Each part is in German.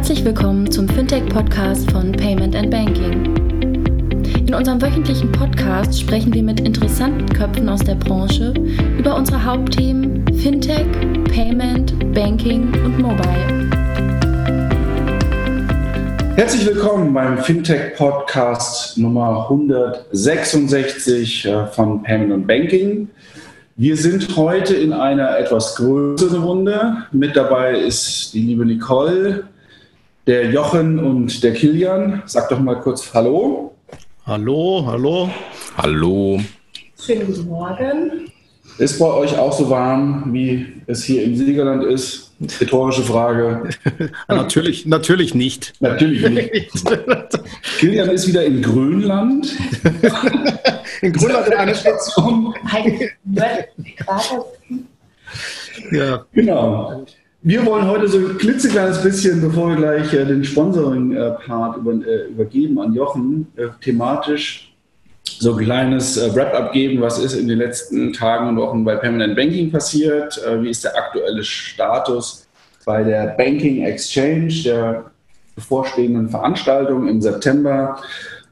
Herzlich willkommen zum Fintech-Podcast von Payment and Banking. In unserem wöchentlichen Podcast sprechen wir mit interessanten Köpfen aus der Branche über unsere Hauptthemen Fintech, Payment, Banking und Mobile. Herzlich willkommen beim Fintech-Podcast Nummer 166 äh, von Payment und Banking. Wir sind heute in einer etwas größeren Runde. Mit dabei ist die liebe Nicole, der Jochen und der Kilian. Sag doch mal kurz Hallo. Hallo, hallo. Hallo. Schönen guten Morgen. Ist bei euch auch so warm, wie es hier im Siegerland ist? Rhetorische Frage. natürlich, natürlich nicht. Natürlich nicht. Kilian ist wieder in Grönland. in Grönland in einer Station. ja. Genau. Wir wollen heute so ein klitzekleines bisschen, bevor wir gleich äh, den Sponsoring-Part über, äh, übergeben an Jochen, äh, thematisch so ein kleines äh, Wrap-up geben, was ist in den letzten Tagen und Wochen bei Permanent Banking passiert, äh, wie ist der aktuelle Status bei der Banking Exchange, der bevorstehenden Veranstaltung im September.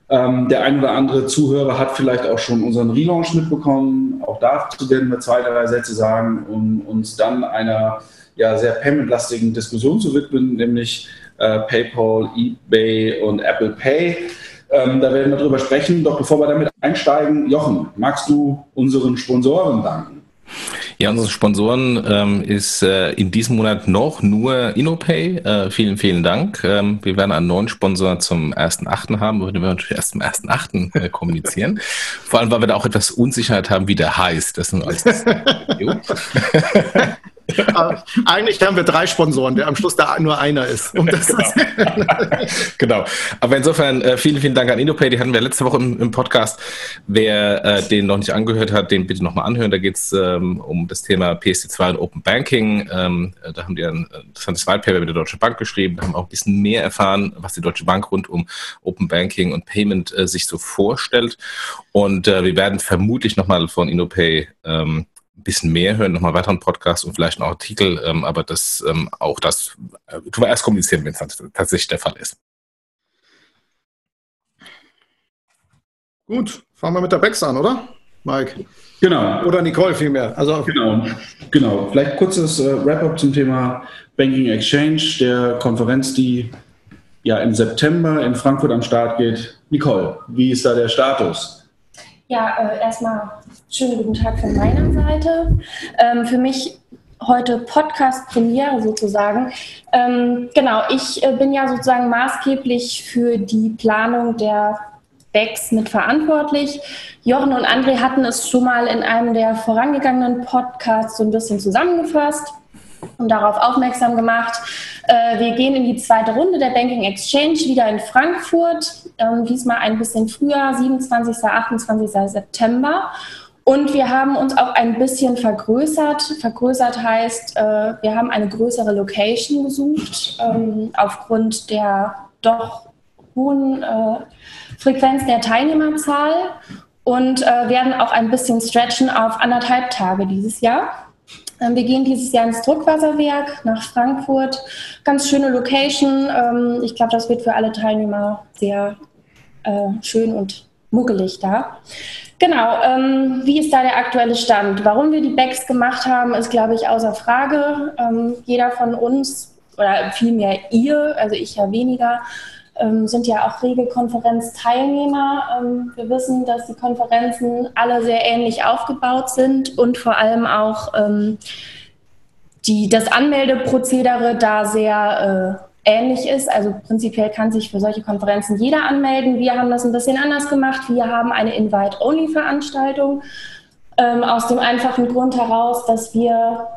Ähm, der ein oder andere Zuhörer hat vielleicht auch schon unseren Relaunch mitbekommen. Auch dazu werden wir zwei, drei Sätze sagen, um uns dann einer ja, sehr paymentlastigen Diskussion zu widmen, nämlich äh, PayPal, eBay und Apple Pay. Ähm, da werden wir drüber sprechen. Doch bevor wir damit einsteigen, Jochen, magst du unseren Sponsoren danken? Ja, unsere Sponsoren ähm, ist äh, in diesem Monat noch nur InnoPay. Äh, vielen, vielen Dank. Ähm, wir werden einen neuen Sponsor zum 1.8. haben, würden wir natürlich erst zum 1.8. Äh, kommunizieren. Vor allem, weil wir da auch etwas Unsicherheit haben, wie der heißt. Das ist alles Eigentlich haben wir drei Sponsoren, der am Schluss da nur einer ist. Um genau. genau. Aber insofern äh, vielen, vielen Dank an InnoPay. Die hatten wir letzte Woche im, im Podcast. Wer äh, den noch nicht angehört hat, den bitte nochmal anhören. Da geht es ähm, um das Thema PSD2 und Open Banking. Ähm, äh, da haben die ein interessantes Whitepaper mit der Deutsche Bank geschrieben. Da haben auch ein bisschen mehr erfahren, was die Deutsche Bank rund um Open Banking und Payment äh, sich so vorstellt. Und äh, wir werden vermutlich nochmal von InnoPay ähm, ein bisschen mehr hören, nochmal weiteren Podcast und vielleicht einen Artikel, ähm, aber das ähm, auch das äh, tun wir erst kommunizieren, wenn es tatsächlich der Fall ist. Gut, fangen wir mit der Bex an, oder? Mike. Genau. Oder Nicole vielmehr. Also genau, genau. Vielleicht kurzes äh, Wrap-up zum Thema Banking Exchange, der Konferenz, die ja im September in Frankfurt am Start geht. Nicole, wie ist da der Status? Ja, äh, erstmal schönen guten Tag von meiner Seite. Ähm, für mich heute Podcast-Premiere sozusagen. Ähm, genau, ich äh, bin ja sozusagen maßgeblich für die Planung der BEX mit verantwortlich. Jochen und André hatten es schon mal in einem der vorangegangenen Podcasts so ein bisschen zusammengefasst und darauf aufmerksam gemacht. Äh, wir gehen in die zweite Runde der Banking Exchange wieder in Frankfurt, ähm, diesmal ein bisschen früher, 27. 28. September. Und wir haben uns auch ein bisschen vergrößert. Vergrößert heißt, äh, wir haben eine größere Location gesucht, ähm, aufgrund der doch hohen äh, Frequenz der Teilnehmerzahl und werden auch ein bisschen stretchen auf anderthalb Tage dieses Jahr. Ähm, wir gehen dieses Jahr ins Druckwasserwerk nach Frankfurt. Ganz schöne Location. Ähm, ich glaube, das wird für alle Teilnehmer sehr äh, schön und muggelig da. Genau, ähm, wie ist da der aktuelle Stand? Warum wir die Backs gemacht haben, ist, glaube ich, außer Frage. jeder von uns, oder vielmehr ihr, also ich ja weniger, ähm, sind ja auch Regelkonferenzteilnehmer. Ähm, wir wissen, dass die Konferenzen alle sehr ähnlich aufgebaut sind und vor allem auch ähm, die, das Anmeldeprozedere da sehr äh, ähnlich ist. Also prinzipiell kann sich für solche Konferenzen jeder anmelden. Wir haben das ein bisschen anders gemacht. Wir haben eine Invite-Only-Veranstaltung ähm, aus dem einfachen Grund heraus, dass wir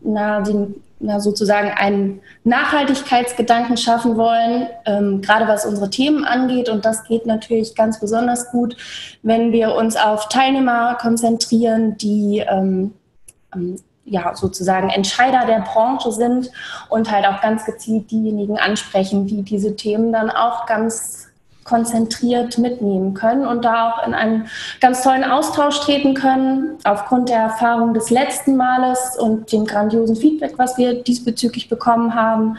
na, den na, sozusagen einen Nachhaltigkeitsgedanken schaffen wollen, ähm, gerade was unsere Themen angeht. Und das geht natürlich ganz besonders gut, wenn wir uns auf Teilnehmer konzentrieren, die ähm, ja, sozusagen Entscheider der Branche sind und halt auch ganz gezielt diejenigen ansprechen, die diese Themen dann auch ganz konzentriert mitnehmen können und da auch in einen ganz tollen Austausch treten können. Aufgrund der Erfahrung des letzten Males und dem grandiosen Feedback, was wir diesbezüglich bekommen haben,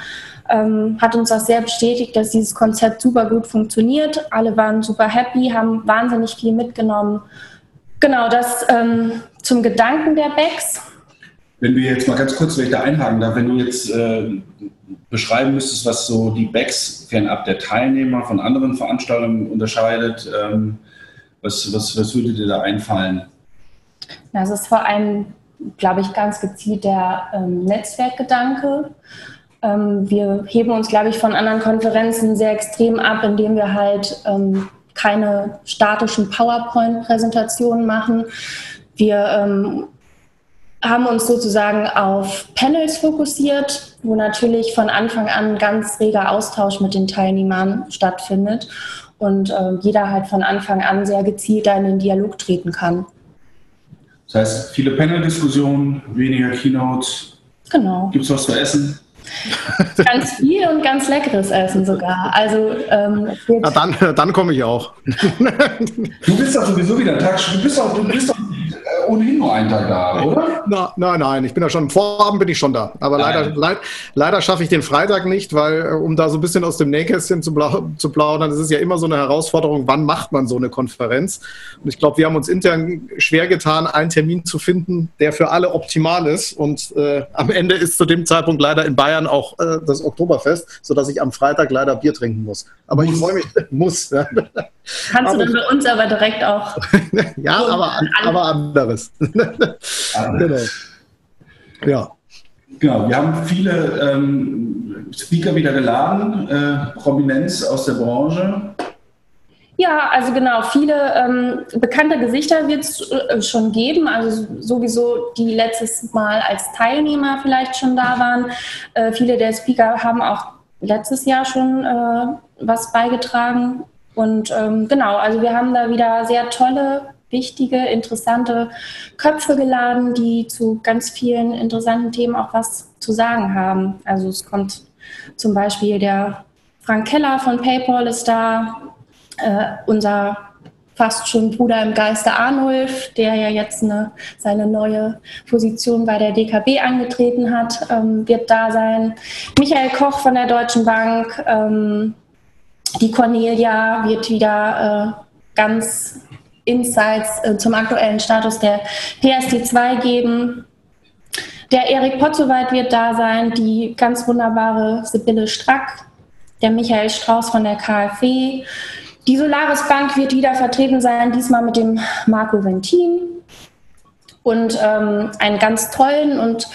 ähm, hat uns das sehr bestätigt, dass dieses Konzept super gut funktioniert. Alle waren super happy, haben wahnsinnig viel mitgenommen. Genau, das ähm, zum Gedanken der Backs. Wenn du jetzt mal ganz kurz, wenn ich da einhaken darf, wenn du jetzt äh, beschreiben müsstest, was so die Backs fernab der Teilnehmer von anderen Veranstaltungen unterscheidet, ähm, was, was, was würde dir da einfallen? Das ist vor allem, glaube ich, ganz gezielt der ähm, Netzwerkgedanke. Ähm, wir heben uns, glaube ich, von anderen Konferenzen sehr extrem ab, indem wir halt ähm, keine statischen PowerPoint-Präsentationen machen. Wir ähm, haben uns sozusagen auf Panels fokussiert, wo natürlich von Anfang an ganz reger Austausch mit den Teilnehmern stattfindet und äh, jeder halt von Anfang an sehr gezielt in den Dialog treten kann. Das heißt, viele Panel-Diskussionen, weniger Keynotes. Genau. Gibt es was zu essen? ganz viel und ganz leckeres Essen sogar. Also ähm, ja, dann, dann komme ich auch. du bist doch sowieso wieder Tag. Du bist doch, du bist doch ohnehin nur einen Tag da, oder? Na, nein, nein, ich bin ja schon, Vorabend bin ich schon da. Aber leider, leid, leider schaffe ich den Freitag nicht, weil, äh, um da so ein bisschen aus dem Nähkästchen zu, zu plaudern, das ist ja immer so eine Herausforderung, wann macht man so eine Konferenz? Und ich glaube, wir haben uns intern schwer getan, einen Termin zu finden, der für alle optimal ist. Und äh, am Ende ist zu dem Zeitpunkt leider in Bayern auch äh, das Oktoberfest, sodass ich am Freitag leider Bier trinken muss. Aber muss. ich freue mich, muss. Ja. Kannst du dann bei uns aber direkt auch. ja, aber, aber anderes. genau. Ja. Genau, wir haben viele ähm, Speaker wieder geladen, äh, Prominenz aus der Branche. Ja, also genau, viele ähm, bekannte Gesichter wird es äh, schon geben, also sowieso die letztes Mal als Teilnehmer vielleicht schon da waren. Äh, viele der Speaker haben auch letztes Jahr schon äh, was beigetragen und ähm, genau, also wir haben da wieder sehr tolle, wichtige, interessante Köpfe geladen, die zu ganz vielen interessanten Themen auch was zu sagen haben. Also es kommt zum Beispiel der Frank Keller von PayPal ist da, äh, unser fast schon Bruder im Geiste Arnulf, der ja jetzt eine, seine neue Position bei der DKB angetreten hat, ähm, wird da sein. Michael Koch von der Deutschen Bank, ähm, die Cornelia wird wieder äh, ganz Insights äh, zum aktuellen Status der PSD2 geben. Der Erik Potzowait wird da sein, die ganz wunderbare Sibylle Strack, der Michael Strauß von der KfW. Die Solaris Bank wird wieder vertreten sein, diesmal mit dem Marco Ventin. Und ähm, einen ganz tollen und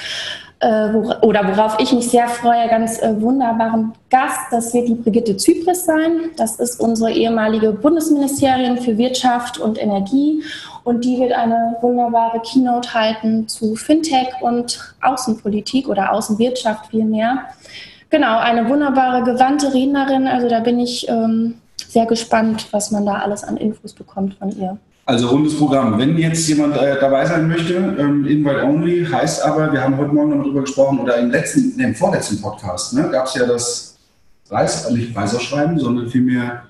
oder worauf ich mich sehr freue, ganz äh, wunderbaren Gast. Das wird die Brigitte Zypris sein. Das ist unsere ehemalige Bundesministerin für Wirtschaft und Energie. Und die wird eine wunderbare Keynote halten zu Fintech und Außenpolitik oder Außenwirtschaft vielmehr. Genau, eine wunderbare, gewandte Rednerin. Also da bin ich ähm, sehr gespannt, was man da alles an Infos bekommt von ihr. Also rundes Programm. Wenn jetzt jemand äh, dabei sein möchte, ähm, Invite Only heißt aber, wir haben heute Morgen darüber gesprochen, oder im letzten, im vorletzten Podcast, ne, gab es ja das Reis, nicht Weißerschreiben, sondern vielmehr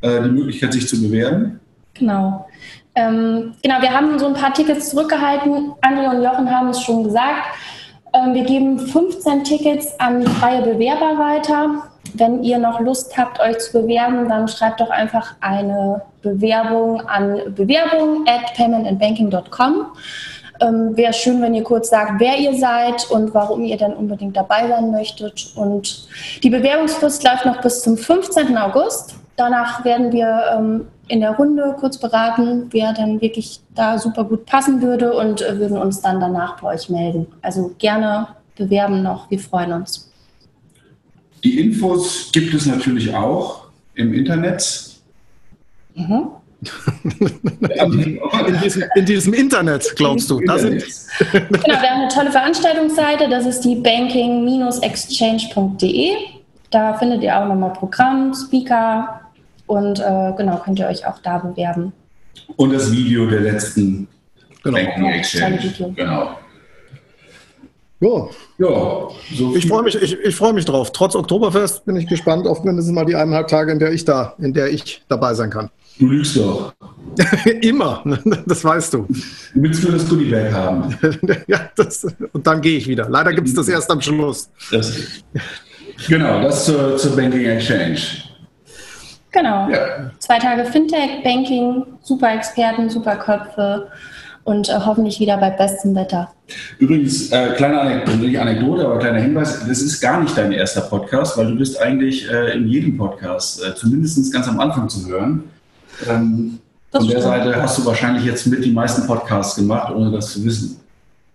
äh, die Möglichkeit, sich zu bewerben. Genau. Ähm, genau, wir haben so ein paar Tickets zurückgehalten. André und Jochen haben es schon gesagt. Ähm, wir geben 15 Tickets an freie Bewerber weiter. Wenn ihr noch Lust habt, euch zu bewerben, dann schreibt doch einfach eine Bewerbung an bewerbung at paymentandbanking.com. Ähm, Wäre schön, wenn ihr kurz sagt, wer ihr seid und warum ihr dann unbedingt dabei sein möchtet. Und die Bewerbungsfrist läuft noch bis zum 15. August. Danach werden wir ähm, in der Runde kurz beraten, wer dann wirklich da super gut passen würde und äh, würden uns dann danach bei euch melden. Also gerne bewerben noch, wir freuen uns. Die Infos gibt es natürlich auch im Internet. Mhm. in, diesem, in, diesem, Internet, glaubst du? Da sind genau, wir haben eine tolle Veranstaltungsseite, das ist die banking-exchange.de. Da findet ihr auch nochmal Programm, Speaker und äh, genau, könnt ihr euch auch da bewerben. Und das Video der letzten genau. Banking Exchange. Genau. Ja. ja so ich freue mich, ich, ich freue mich drauf. Trotz Oktoberfest bin ich gespannt auf mindestens mal die eineinhalb Tage, in der ich da, in der ich dabei sein kann. Du lügst doch. Immer, das weißt du. Du willst nur das Goodiebag haben. ja, das, und dann gehe ich wieder. Leider gibt es das erst am Schluss. Das, genau, das zur, zur Banking Exchange. Genau. Ja. Zwei Tage Fintech, Banking, super Experten, super Köpfe und äh, hoffentlich wieder bei bestem Wetter. Übrigens, äh, kleine Anekdote, nicht Anekdote, aber kleiner Hinweis, das ist gar nicht dein erster Podcast, weil du bist eigentlich äh, in jedem Podcast, äh, zumindest ganz am Anfang zu hören. Ähm, von der Seite hast du wahrscheinlich jetzt mit die meisten Podcasts gemacht, ohne das zu wissen.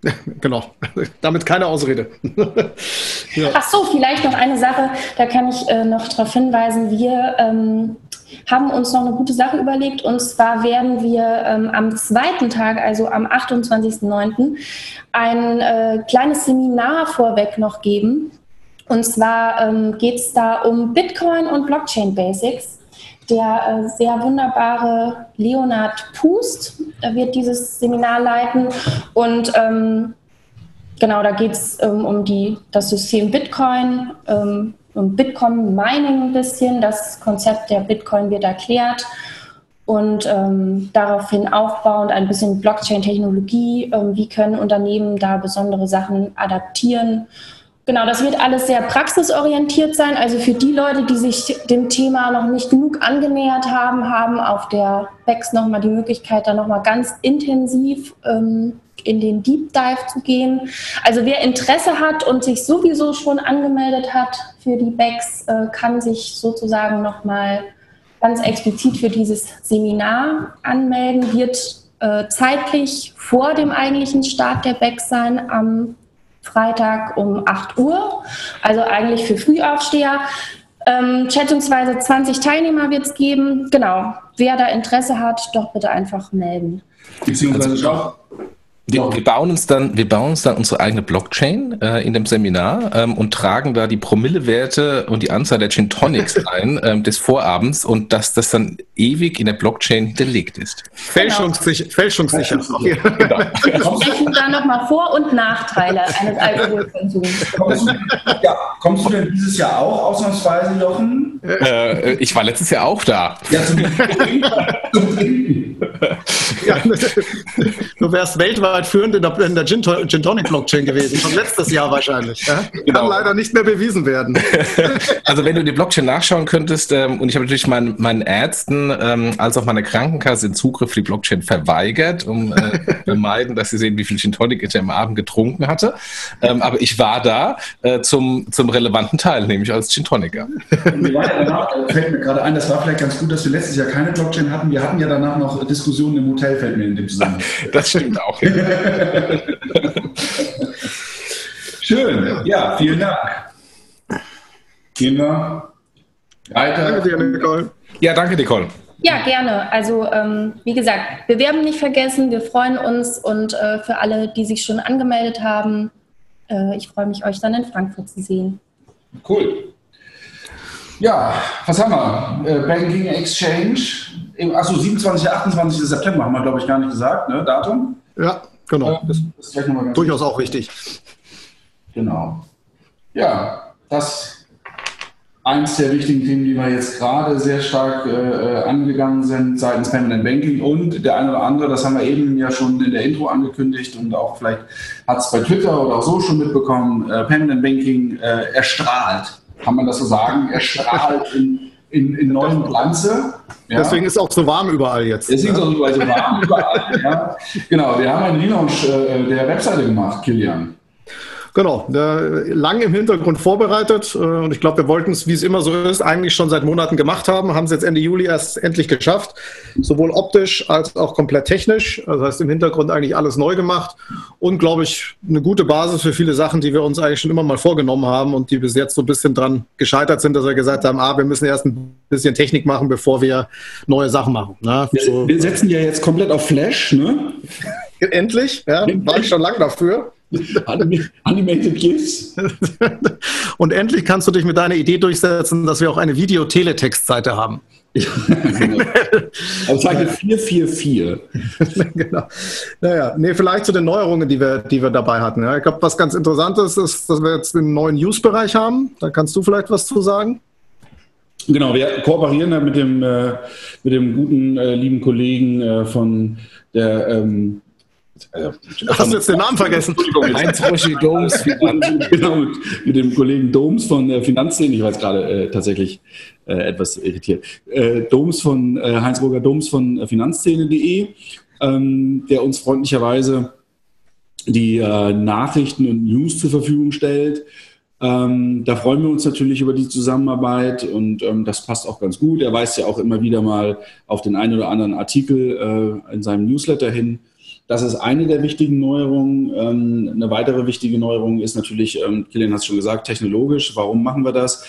Genau, damit keine Ausrede. ja. Ach so, vielleicht noch eine Sache, da kann ich äh, noch darauf hinweisen. Wir ähm, haben uns noch eine gute Sache überlegt und zwar werden wir ähm, am zweiten Tag, also am 28.09., ein äh, kleines Seminar vorweg noch geben. Und zwar ähm, geht es da um Bitcoin und Blockchain Basics der äh, sehr wunderbare Leonard Pust er wird dieses Seminar leiten und ähm, genau, da geht es ähm, um die, das System Bitcoin, ähm, Bitcoin Mining ein bisschen. Das Konzept der Bitcoin wird erklärt und ähm, daraufhin aufbauend ein bisschen Blockchain-Technologie. Ähm, wie können Unternehmen da besondere Sachen adaptieren? Genau, das wird alles sehr praxisorientiert sein. Also für die Leute, die sich dem Thema noch nicht genug angenähert haben, haben auf der BEX nochmal die Möglichkeit, da nochmal ganz intensiv ähm, in den Deep Dive zu gehen. Also wer Interesse hat und sich sowieso schon angemeldet hat für die BEX, äh, kann sich sozusagen nochmal ganz explizit für dieses Seminar anmelden, wird äh, zeitlich vor dem eigentlichen Start der BEX sein am Freitag um 8 Uhr, also eigentlich für Frühaufsteher. Ähm, schätzungsweise 20 Teilnehmer wird es geben. Genau. Wer da Interesse hat, doch bitte einfach melden. Beziehungsweise also, wir, wir, bauen uns dann, wir bauen uns dann unsere eigene Blockchain äh, in dem Seminar ähm, und tragen da die Promillewerte und die Anzahl der Gin Tonics ein ähm, des Vorabends und dass das dann ewig in der Blockchain hinterlegt ist. Fälschungssicher. Genau. Fälschungssicher. genau. Wir sprechen da nochmal Vor- und Nachteile eines Alkoholkonsums. Kommst du, ja, kommst du denn dieses Jahr auch ausnahmsweise, Jochen? Äh, ich war letztes Jahr auch da. Ja, zum Trinken. Ja, du wärst weltweit weltweit führend in der, in der Gin, Gin Tonic Blockchain gewesen, schon letztes Jahr wahrscheinlich. Ja? Genau. Kann leider nicht mehr bewiesen werden. Also wenn du die Blockchain nachschauen könntest, ähm, und ich habe natürlich meinen, meinen Ärzten ähm, als auch meiner Krankenkasse den Zugriff für die Blockchain verweigert, um äh, vermeiden, dass sie sehen, wie viel Gin Tonic ich am Abend getrunken hatte. Ähm, aber ich war da äh, zum, zum relevanten Teil, nämlich als Gin Toniker. fällt mir gerade ein, das war vielleicht ganz gut, dass wir letztes Jahr keine Blockchain hatten. Wir hatten ja danach noch Diskussionen im Hotel, fällt mir in dem Zusammenhang. Das stimmt auch. Ja. Schön. Ja, vielen Dank. Wir weiter. Danke dir, Nicole. Ja, danke, Nicole. Ja, gerne. Also ähm, wie gesagt, bewerben nicht vergessen. Wir freuen uns und äh, für alle, die sich schon angemeldet haben, äh, ich freue mich, euch dann in Frankfurt zu sehen. Cool. Ja, was haben wir? Äh, Banking Exchange. Achso, 27, 28. September haben wir, glaube ich, gar nicht gesagt, ne? Datum? Ja, genau. Das, ist durchaus auch wichtig. Genau. Ja, das eins der wichtigen Themen, die wir jetzt gerade sehr stark äh, angegangen sind seitens Permanent Banking und der eine oder andere, das haben wir eben ja schon in der Intro angekündigt und auch vielleicht hat es bei Twitter oder auch so schon mitbekommen, äh, Permanent Banking äh, erstrahlt, kann man das so sagen, erstrahlt in in, in neuem Glanze. Ja. Deswegen ist es auch so warm überall jetzt. Deswegen ist es auch so warm überall. Ja. Genau, wir haben einen Relaunch äh, der Webseite gemacht, Kilian. Genau, lang im Hintergrund vorbereitet äh, und ich glaube, wir wollten es, wie es immer so ist, eigentlich schon seit Monaten gemacht haben, haben es jetzt Ende Juli erst endlich geschafft, sowohl optisch als auch komplett technisch. Das heißt, im Hintergrund eigentlich alles neu gemacht und, glaube ich, eine gute Basis für viele Sachen, die wir uns eigentlich schon immer mal vorgenommen haben und die bis jetzt so ein bisschen dran gescheitert sind, dass wir gesagt haben, ah, wir müssen erst ein bisschen Technik machen, bevor wir neue Sachen machen. Ne? So. Wir setzen ja jetzt komplett auf Flash, ne? Endlich, ja, war ich schon lange dafür. Animated GIFs. Und endlich kannst du dich mit deiner Idee durchsetzen, dass wir auch eine Videoteletext-Seite haben. Ja, genau. Auf Seite 444. genau. Naja, nee, vielleicht zu den Neuerungen, die wir, die wir dabei hatten. Ja, ich glaube, was ganz Interessantes ist, dass wir jetzt den neuen News-Bereich haben. Da kannst du vielleicht was zu sagen. Genau, wir kooperieren da mit dem, äh, mit dem guten, äh, lieben Kollegen äh, von der ähm, also, Hast du jetzt den Namen vergessen? Heinz Roschi Doms. genau, mit, dem Kollegen Doms von äh, Finanzszene. Ich war jetzt gerade äh, tatsächlich äh, etwas irritiert. Äh, Doms von äh, Heinz-Roger Doms von äh, Finanzszene.de, ähm, der uns freundlicherweise die äh, Nachrichten und News zur Verfügung stellt. Ähm, da freuen wir uns natürlich über die Zusammenarbeit und ähm, das passt auch ganz gut. Er weist ja auch immer wieder mal auf den einen oder anderen Artikel äh, in seinem Newsletter hin. Das ist eine der wichtigen Neuerungen. Ähm, eine weitere wichtige Neuerung ist natürlich, ähm, Kilian hat es schon gesagt, technologisch. Warum machen wir das?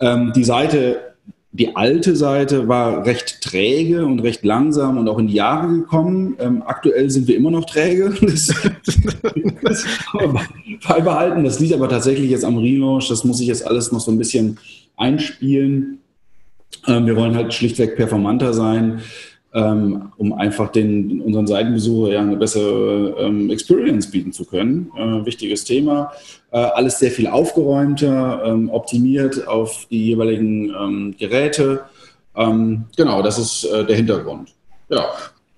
Ähm, die Seite, die alte Seite war recht träge und recht langsam und auch in die Jahre gekommen. aktuell sind wir immer noch träge. Das, das beibehalten. Das liegt aber tatsächlich jetzt am Relaunch. Das muss ich jetzt alles noch so ein bisschen einspielen. wir wollen halt schlichtweg performanter sein ähm, um einfach den, unseren Seitenbesucher ja eine bessere ähm, Experience bieten zu können. Äh, wichtiges Thema. Äh, alles sehr viel aufgeräumter, ähm, optimiert auf die jeweiligen ähm, Geräte. Ähm, genau, das ist äh, der Hintergrund. Ja.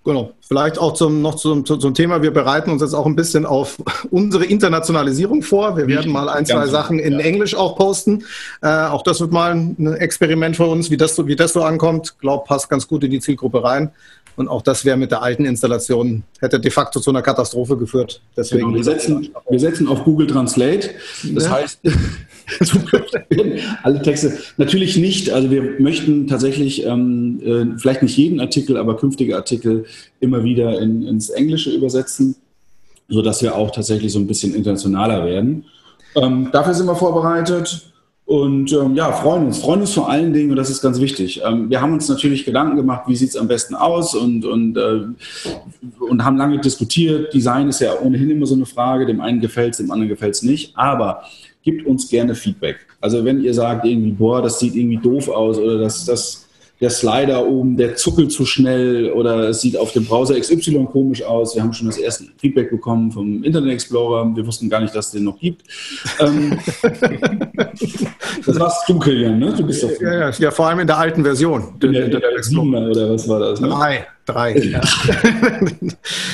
Genau. Vielleicht auch zum, noch zum, zum, Thema. Wir bereiten uns jetzt auch ein bisschen auf unsere Internationalisierung vor. Wir werden mal ein, zwei Sachen in. Englisch auch posten. Äh, auch das wird mal ein Experiment für uns, wie das, so, wie das so ankommt. Glaub, passt ganz gut in die Zielgruppe rein. Und auch das wäre mit der alten Installation, hätte de facto zu einer Katastrophe geführt. Deswegen genau, wir, setzen, wir setzen auf Google Translate. Das ja. heißt, alle Texte. Natürlich nicht. Also wir möchten tatsächlich ähm, äh, vielleicht nicht jeden Artikel, aber künftige Artikel immer wieder in, ins Englische übersetzen, sodass wir auch tatsächlich so ein bisschen internationaler werden. Ähm, dafür sind wir vorbereitet. Und ähm, ja, freuen uns. Freuen uns vor allen Dingen, und das ist ganz wichtig. Ähm, wir haben uns natürlich Gedanken gemacht, wie sieht es am besten aus und, und, äh, und haben lange diskutiert. Design ist ja ohnehin immer so eine Frage. Dem einen gefällt es, dem anderen gefällt es nicht. Aber gebt uns gerne Feedback. Also wenn ihr sagt irgendwie, boah, das sieht irgendwie doof aus oder das, das der Slider oben, der zuckelt zu schnell oder es sieht auf dem Browser XY komisch aus. Wir haben schon das erste Feedback bekommen vom Internet Explorer. Wir wussten gar nicht, dass es den noch gibt. Ähm, das warst du, Kilian, ne? Du bist doch ja, ja, ja, vor allem in der alten Version. In der, in der, der 7 oder was war das? Ne? Drei. Drei. Ja.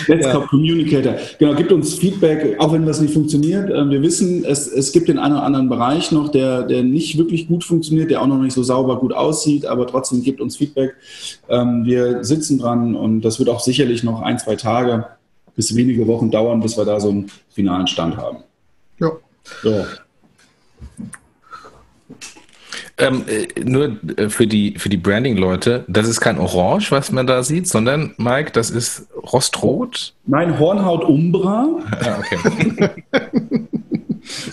Desktop ja. Communicator. Genau, gibt uns Feedback, auch wenn das nicht funktioniert. Ähm, wir wissen, es, es gibt den einen oder anderen Bereich noch, der, der nicht wirklich gut funktioniert, der auch noch nicht so sauber gut aussieht, aber trotzdem gibt uns Feedback. Ähm, wir sitzen dran und das wird auch sicherlich noch ein, zwei Tage bis wenige Wochen dauern, bis wir da so einen finalen Stand haben. Ja. So. Ähm, äh, nur äh, für die, für die Branding-Leute, das ist kein Orange, was man da sieht, sondern, Mike, das ist Rostrot. Nein, Hornhaut Umbra. Ja, okay.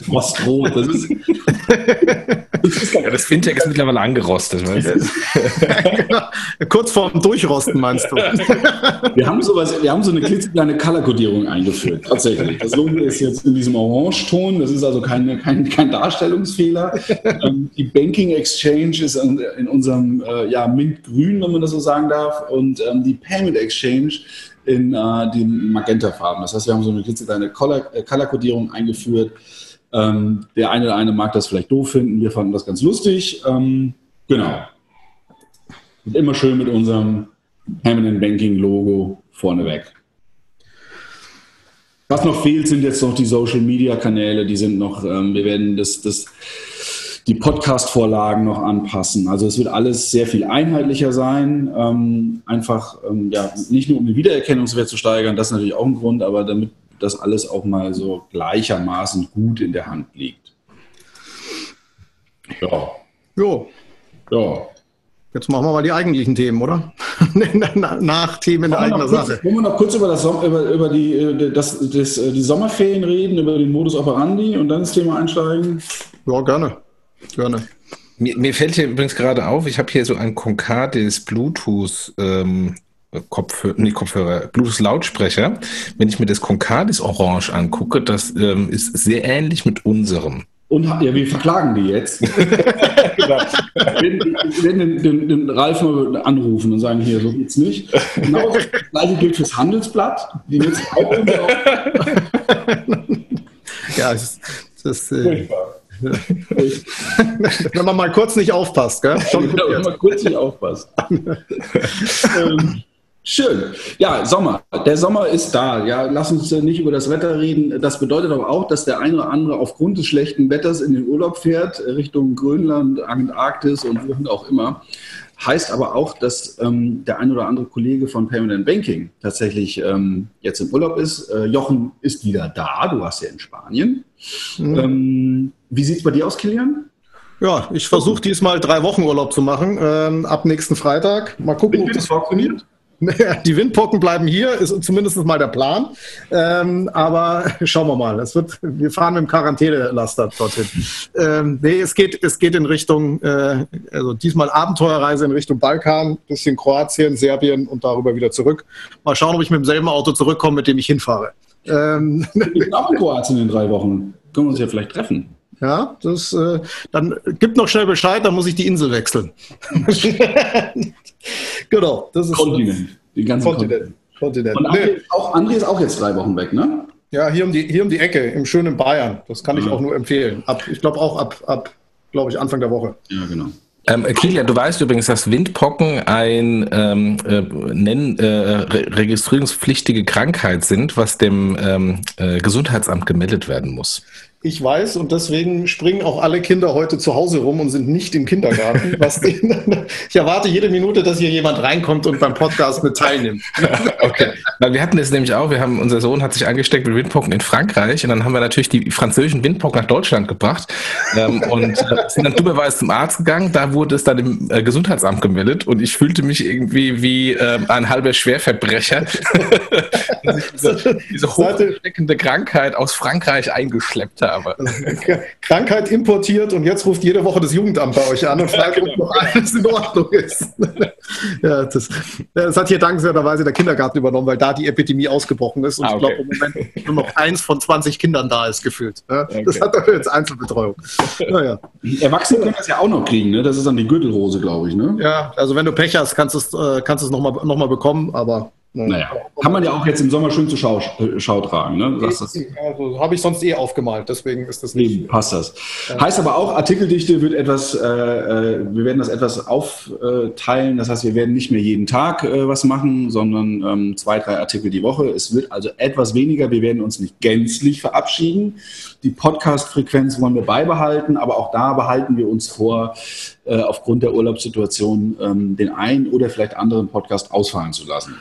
Rostrot, das ist. ja, das Fintech ist mittlerweile angerostet. genau. Kurz vorm Durchrosten, meinst du? wir, haben sowas, wir haben so eine klitzekleine Color-Kodierung eingeführt, tatsächlich. Das Logo ist jetzt in diesem Orange-Ton, das ist also keine, kein, kein Darstellungsfehler. Ähm, die Banking Exchange ist in unserem äh, ja, Mint-Grün, wenn man das so sagen darf, und ähm, die Payment Exchange in äh, den Magenta-Farben. Das heißt, wir haben so eine klitzekleine äh, Color-Kodierung eingeführt. Ähm, der eine oder eine mag das vielleicht doof finden, wir fanden das ganz lustig. Ähm, genau. Und immer schön mit unserem Hammond Banking Logo vorneweg. Was noch fehlt, sind jetzt noch die Social Media Kanäle. Die sind noch, ähm, wir werden das, das, die Podcast-Vorlagen noch anpassen. Also es wird alles sehr viel einheitlicher sein. Ähm, einfach, ähm, ja, nicht nur um den Wiedererkennungswert zu steigern, das ist natürlich auch ein Grund, aber damit das alles auch mal so gleichermaßen gut in der Hand liegt. Ja. Jo. Ja. Jetzt machen wir mal die eigentlichen Themen, oder? Nach Themen der eigenen Sache. Wollen wir noch kurz über, das, über, über die, äh, das, das, äh, die Sommerferien reden, über den Modus operandi und dann das Thema einsteigen? Ja, gerne. Gerne. Mir, mir fällt hier übrigens gerade auf, ich habe hier so ein konkardes Bluetooth ähm, Kopfhörer, nee, Kopfhörer, Bluetooth-Lautsprecher, wenn ich mir das Concardis Orange angucke, das ähm, ist sehr ähnlich mit unserem. Und ja, wir verklagen die jetzt. genau. Wir werden den, den, den, Ralf mal anrufen und sagen, hier, so geht's nicht. Genau das gleiche gilt fürs Handelsblatt. Die jetzt auch Ja, das, das äh, wenn man mal kurz nicht aufpasst, gell? Schon genau, wenn man kurz nicht aufpasst. ähm, Schön. Ja, Sommer. Der Sommer ist da. Ja, lass uns nicht über das Wetter reden. Das bedeutet aber auch, dass der eine oder andere aufgrund des schlechten Wetters in den Urlaub fährt, Richtung Grönland, Antarktis und wohin auch immer. Heißt aber auch, dass ähm, der ein oder andere Kollege von and Banking tatsächlich ähm, jetzt im Urlaub ist. Äh, Jochen ist wieder da. Du warst ja in Spanien. Mhm. Ähm, wie sieht es bei dir aus, Kilian? Ja, ich versuche diesmal drei Wochen Urlaub zu machen. Ähm, ab nächsten Freitag. Mal gucken, ob das funktioniert. Die Windpocken bleiben hier, ist zumindest mal der Plan. Ähm, aber schauen wir mal. Es wird, wir fahren mit dem Quarantänelaster dorthin. Ähm, nee, es geht, es geht in Richtung, äh, also diesmal Abenteuerreise in Richtung Balkan, bisschen Kroatien, Serbien und darüber wieder zurück. Mal schauen, ob ich mit demselben Auto zurückkomme, mit dem ich hinfahre. Ähm, ich bin auch in Kroatien in drei Wochen. Können wir uns ja vielleicht treffen. Ja, das, äh, dann gibt noch schnell Bescheid, dann muss ich die Insel wechseln. genau, das ist Kontinent. Den ganzen Kontinent. Kontinent. Und André, nee. auch, André ist auch jetzt drei Wochen weg, ne? Ja, hier um die, hier um die Ecke, im schönen Bayern. Das kann ich auch nur empfehlen. Ab, ich glaube auch ab, ab glaube ich, Anfang der Woche. Ja, genau. Ähm, Kilian, du weißt übrigens, dass Windpocken ein ähm, äh, nenn, äh, re registrierungspflichtige Krankheit sind, was dem ähm, äh, Gesundheitsamt gemeldet werden muss. Ich weiß und deswegen springen auch alle Kinder heute zu Hause rum und sind nicht im Kindergarten. Ich erwarte jede Minute, dass hier jemand reinkommt und beim Podcast mit teilnimmt. okay, weil wir hatten es nämlich auch. Wir haben unser Sohn hat sich angesteckt mit Windpocken in Frankreich und dann haben wir natürlich die französischen Windpocken nach Deutschland gebracht ähm, und äh, sind dann dummerweise zum Arzt gegangen. Da wurde es dann im äh, Gesundheitsamt gemeldet und ich fühlte mich irgendwie wie äh, ein halber Schwerverbrecher, diese, diese hochsteckende Krankheit aus Frankreich eingeschleppt habe habe. Krankheit importiert und jetzt ruft jede Woche das Jugendamt bei euch an und fragt, ja, genau. ob noch alles in Ordnung ist. ja, das, das, hat hier dankenswerterweise der Kindergarten übernommen, weil da die Epidemie ausgebrochen ist und ah, okay. ich glaube im Moment nur noch eins von 20 Kindern da ist gefühlt. Ja, okay. Das hat er jetzt Einzelbetreuung. Naja. Erwachsene können das ja auch noch kriegen, ne? Das ist dann die Gürtelrose, glaube ich. Ne? Ja, also wenn du Pech hast, kannst du es äh, kannst es nochmal noch mal bekommen, aber naja, kann man ja auch jetzt im Sommer schön zur Schau, äh, Schau tragen. Ne? Das also, Habe ich sonst eh aufgemalt, deswegen ist das nicht. Nee, passt das. Heißt aber auch, Artikeldichte wird etwas, äh, äh, wir werden das etwas aufteilen. Das heißt, wir werden nicht mehr jeden Tag äh, was machen, sondern ähm, zwei, drei Artikel die Woche. Es wird also etwas weniger. Wir werden uns nicht gänzlich verabschieden. Die Podcast-Frequenz wollen wir beibehalten, aber auch da behalten wir uns vor, äh, aufgrund der Urlaubssituation ähm, den einen oder vielleicht anderen Podcast ausfallen zu lassen.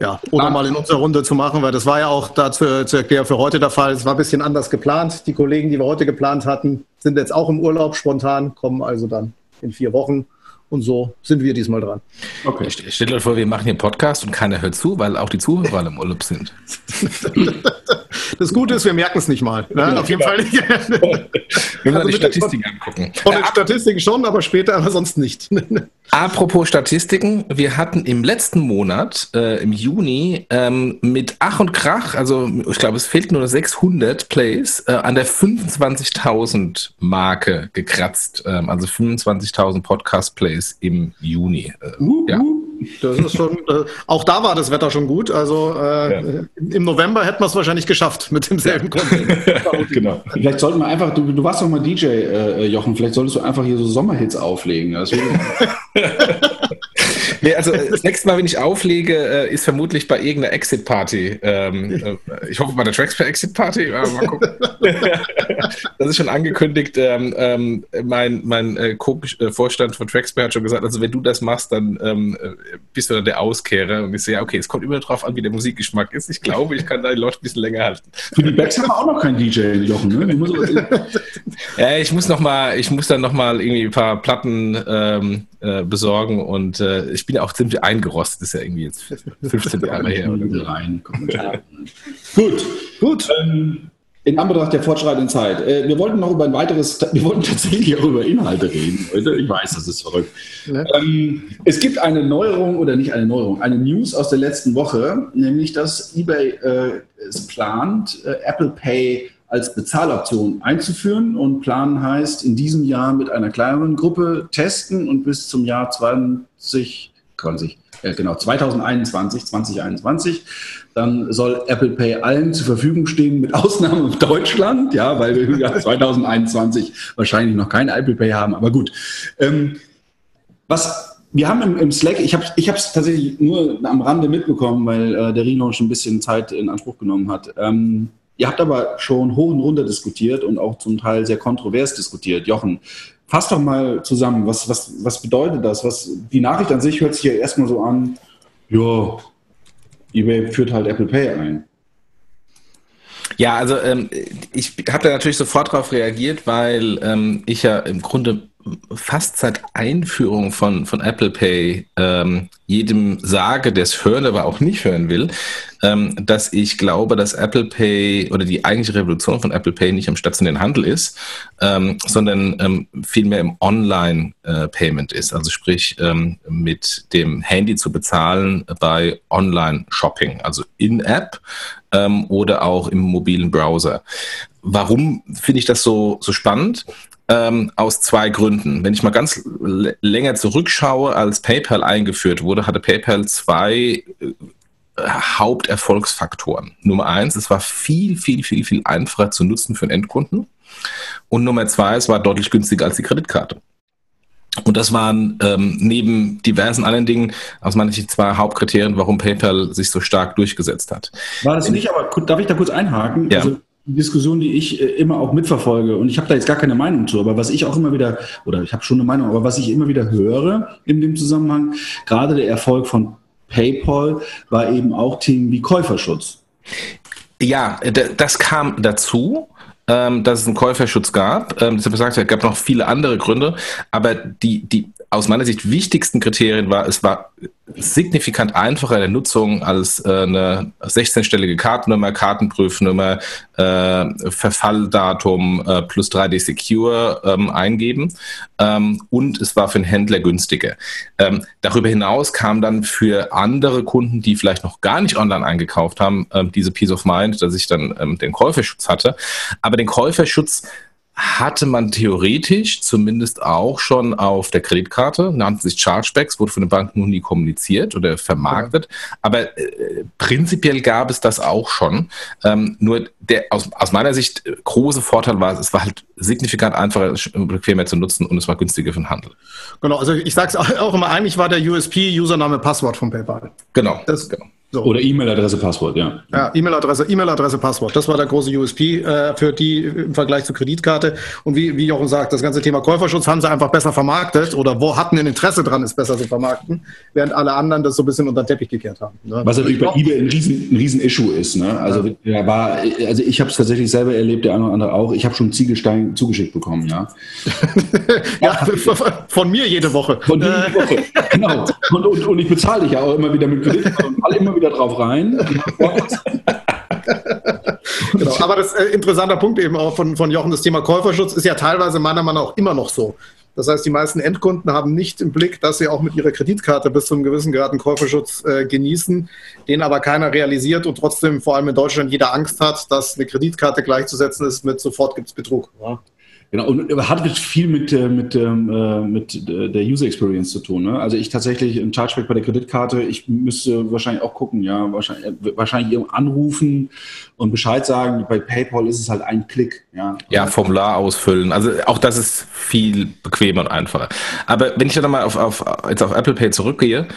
Ja, oder mal in unserer Runde zu machen, weil das war ja auch dazu zu erklären für heute der Fall. Es war ein bisschen anders geplant. Die Kollegen, die wir heute geplant hatten, sind jetzt auch im Urlaub spontan, kommen also dann in vier Wochen. Und so sind wir diesmal dran. Okay. Stellt euch vor, wir machen hier einen Podcast und keiner hört zu, weil auch die Zuhörer im Urlaub sind. Das Gute ist, wir merken es nicht mal. Ne? Ja, Auf jeden genau. Fall. Wir müssen also die Statistiken angucken. Von den Statistiken schon, aber später aber sonst nicht. Apropos Statistiken, wir hatten im letzten Monat, äh, im Juni, ähm, mit Ach und Krach, also ich glaube, es fehlten nur 600 Plays, äh, an der 25.000 Marke gekratzt. Ähm, also 25.000 Podcast-Plays im Juni. Äh, uh, ja. Uh. Das ist schon, äh, auch da war das Wetter schon gut. Also äh, ja. im November hätten wir es wahrscheinlich geschafft mit demselben Content. genau. Vielleicht sollten wir einfach, du, du warst doch mal DJ, äh, Jochen, vielleicht solltest du einfach hier so Sommerhits auflegen. nee, also das nächste Mal, wenn ich auflege, äh, ist vermutlich bei irgendeiner Exit-Party. Ähm, äh, ich hoffe bei der Tracks per Exit-Party. Äh, mal gucken. das ist schon angekündigt. Ähm, ähm, mein mein äh, Co-Vorstand von Traxper hat schon gesagt, also wenn du das machst, dann bist du dann der Auskehrer. Und ich sehe, ja, okay, es kommt immer darauf an, wie der Musikgeschmack ist. Ich glaube, ich kann da die Leute ein bisschen länger halten. Für die Backs haben wir auch noch keinen DJ, Jochen. Ne? ja, ich muss noch mal, ich muss dann noch mal irgendwie ein paar Platten ähm, äh, besorgen und äh, ich bin ja auch ziemlich eingerostet. Das ist ja irgendwie jetzt 15 Jahre her. Oder so. rein, Gut, gut. Ähm, in Anbetracht der fortschreitenden Zeit. Äh, wir wollten noch über ein weiteres, wir wollten tatsächlich auch über Inhalte reden heute. Ich weiß, das ist verrückt. Ja. Ähm, es gibt eine Neuerung oder nicht eine Neuerung, eine News aus der letzten Woche, nämlich dass eBay äh, es plant, äh, Apple Pay als Bezahloption einzuführen und planen heißt, in diesem Jahr mit einer kleineren Gruppe testen und bis zum Jahr 20, 20 äh, genau, 2021, 2021. Dann soll Apple Pay allen zur Verfügung stehen, mit Ausnahme Deutschland, ja, weil wir im Jahr 2021 wahrscheinlich noch kein Apple Pay haben, aber gut. Ähm, was wir haben im, im Slack, ich habe es ich tatsächlich nur am Rande mitbekommen, weil äh, der Rino schon ein bisschen Zeit in Anspruch genommen hat. Ähm, Ihr habt aber schon hoch und runter diskutiert und auch zum Teil sehr kontrovers diskutiert. Jochen, fass doch mal zusammen, was, was, was bedeutet das? Was, die Nachricht an sich hört sich ja erstmal so an, ja, eBay führt halt Apple Pay ein. Ja, also ähm, ich habe da natürlich sofort darauf reagiert, weil ähm, ich ja im Grunde fast seit Einführung von, von Apple Pay ähm, jedem sage, der es hören, aber auch nicht hören will, ähm, dass ich glaube, dass Apple Pay oder die eigentliche Revolution von Apple Pay nicht am stationären Handel ist, ähm, sondern ähm, vielmehr im Online-Payment äh, ist. Also sprich ähm, mit dem Handy zu bezahlen bei Online-Shopping, also in-App ähm, oder auch im mobilen Browser. Warum finde ich das so, so spannend? Ähm, aus zwei Gründen. Wenn ich mal ganz länger zurückschaue, als PayPal eingeführt wurde, hatte PayPal zwei äh, Haupterfolgsfaktoren. Nummer eins, es war viel, viel, viel, viel einfacher zu nutzen für einen Endkunden. Und Nummer zwei, es war deutlich günstiger als die Kreditkarte. Und das waren ähm, neben diversen anderen Dingen aus meiner Sicht zwei Hauptkriterien, warum PayPal sich so stark durchgesetzt hat. War das nicht, aber darf ich da kurz einhaken? Ja. Also Diskussion, die ich äh, immer auch mitverfolge. Und ich habe da jetzt gar keine Meinung zu, aber was ich auch immer wieder, oder ich habe schon eine Meinung, aber was ich immer wieder höre in dem Zusammenhang, gerade der Erfolg von PayPal war eben auch Themen wie Käuferschutz. Ja, das kam dazu ähm, dass es einen Käuferschutz gab. Ähm, deshalb gesagt, es gab noch viele andere Gründe, aber die, die aus meiner Sicht wichtigsten Kriterien war, es war signifikant einfacher in der Nutzung als äh, eine 16-stellige Kartennummer, Kartenprüfnummer, äh, Verfalldatum äh, plus 3D Secure ähm, eingeben. Ähm, und es war für den Händler günstiger. Ähm, darüber hinaus kam dann für andere Kunden, die vielleicht noch gar nicht online eingekauft haben, diese Peace of Mind, dass ich dann den Käuferschutz hatte. Aber den Käuferschutz hatte man theoretisch zumindest auch schon auf der Kreditkarte, nannte sich Chargebacks, wurde von der Bank nun nie kommuniziert oder vermarktet. Aber äh, prinzipiell gab es das auch schon. Ähm, nur der aus, aus meiner Sicht äh, große Vorteil war, es war halt signifikant einfacher, bequemer zu nutzen und es war günstiger für den Handel. Genau, also ich sage es auch immer, eigentlich war der USP Username Passwort von PayPal. Genau. Das, genau. So. Oder E-Mail-Adresse, Passwort, ja. Ja, E-Mail-Adresse, E-Mail-Adresse, Passwort. Das war der große USP äh, für die im Vergleich zur Kreditkarte. Und wie, wie Jochen sagt, das ganze Thema Käuferschutz haben sie einfach besser vermarktet oder wo hatten ein Interesse dran, es besser zu vermarkten, während alle anderen das so ein bisschen unter den Teppich gekehrt haben. Ne? Was natürlich bei eBay ein riesen, ein riesen Issue ist. Ne? Also, ja. war, also ich habe es tatsächlich selber erlebt, der eine oder andere auch. Ich habe schon Ziegelstein zugeschickt bekommen, ja. ja, von mir jede Woche. Von dir jede Woche, genau. Und, und, und ich bezahle dich ja auch immer wieder mit Kreditkarte und alle immer wieder drauf rein. genau. Aber das äh, interessanter Punkt eben auch von, von Jochen, das Thema Käuferschutz ist ja teilweise meiner Meinung nach auch immer noch so. Das heißt, die meisten Endkunden haben nicht im Blick, dass sie auch mit ihrer Kreditkarte bis zu einem gewissen Grad einen Käuferschutz äh, genießen, den aber keiner realisiert und trotzdem vor allem in Deutschland jeder Angst hat, dass eine Kreditkarte gleichzusetzen ist mit sofort gibt es Betrug. Ja. Genau, und hat viel mit, äh, mit, ähm, äh, mit äh, der User Experience zu tun. Ne? Also ich tatsächlich im Chargeback bei der Kreditkarte, ich müsste wahrscheinlich auch gucken, ja, wahrscheinlich, wahrscheinlich anrufen und Bescheid sagen. Bei PayPal ist es halt ein Klick. Ja, ja Formular ausfüllen. Also auch das ist viel bequemer und einfacher. Aber wenn ich dann mal auf, auf, jetzt auf Apple Pay zurückgehe,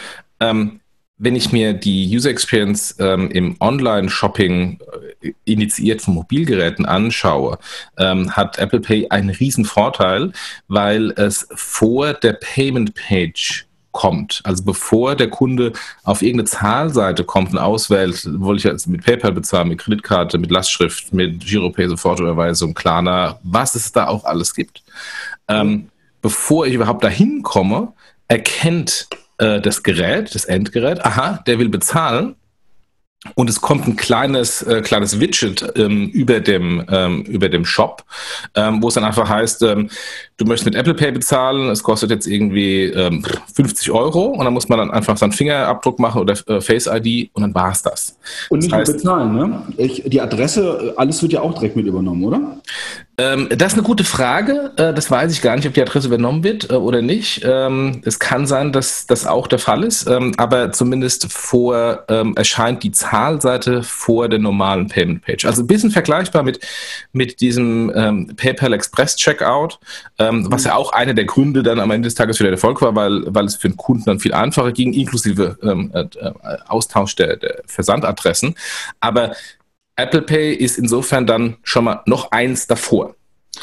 ähm, wenn ich mir die User Experience ähm, im Online-Shopping äh, initiiert von Mobilgeräten anschaue, ähm, hat Apple Pay einen riesen Vorteil, weil es vor der Payment Page kommt. Also bevor der Kunde auf irgendeine Zahlseite kommt und auswählt, wollte ich jetzt mit PayPal bezahlen, mit Kreditkarte, mit Lastschrift, mit Giropay, Sofortüberweisung, Klarna, was es da auch alles gibt. Ähm, bevor ich überhaupt dahin komme, erkennt äh, das Gerät, das Endgerät, aha, der will bezahlen. Und es kommt ein kleines, äh, kleines Widget ähm, über, dem, ähm, über dem Shop, ähm, wo es dann einfach heißt, ähm, du möchtest mit Apple Pay bezahlen, es kostet jetzt irgendwie ähm, 50 Euro und dann muss man dann einfach seinen Fingerabdruck machen oder äh, Face ID und dann war es das. Und nicht das heißt, nur bezahlen, ne? Ich, die Adresse, alles wird ja auch direkt mit übernommen, oder? Ähm, das ist eine gute Frage. Äh, das weiß ich gar nicht, ob die Adresse übernommen wird äh, oder nicht. Ähm, es kann sein, dass das auch der Fall ist, ähm, aber zumindest vor ähm, erscheint die Zahlseite vor der normalen Payment Page. Also ein bisschen vergleichbar mit, mit diesem ähm, PayPal Express Checkout, ähm, was ja auch einer der Gründe dann am Ende des Tages für den Erfolg war, weil, weil es für den Kunden dann viel einfacher ging, inklusive äh, äh, Austausch der, der Versandadressen. Aber Apple Pay ist insofern dann schon mal noch eins davor.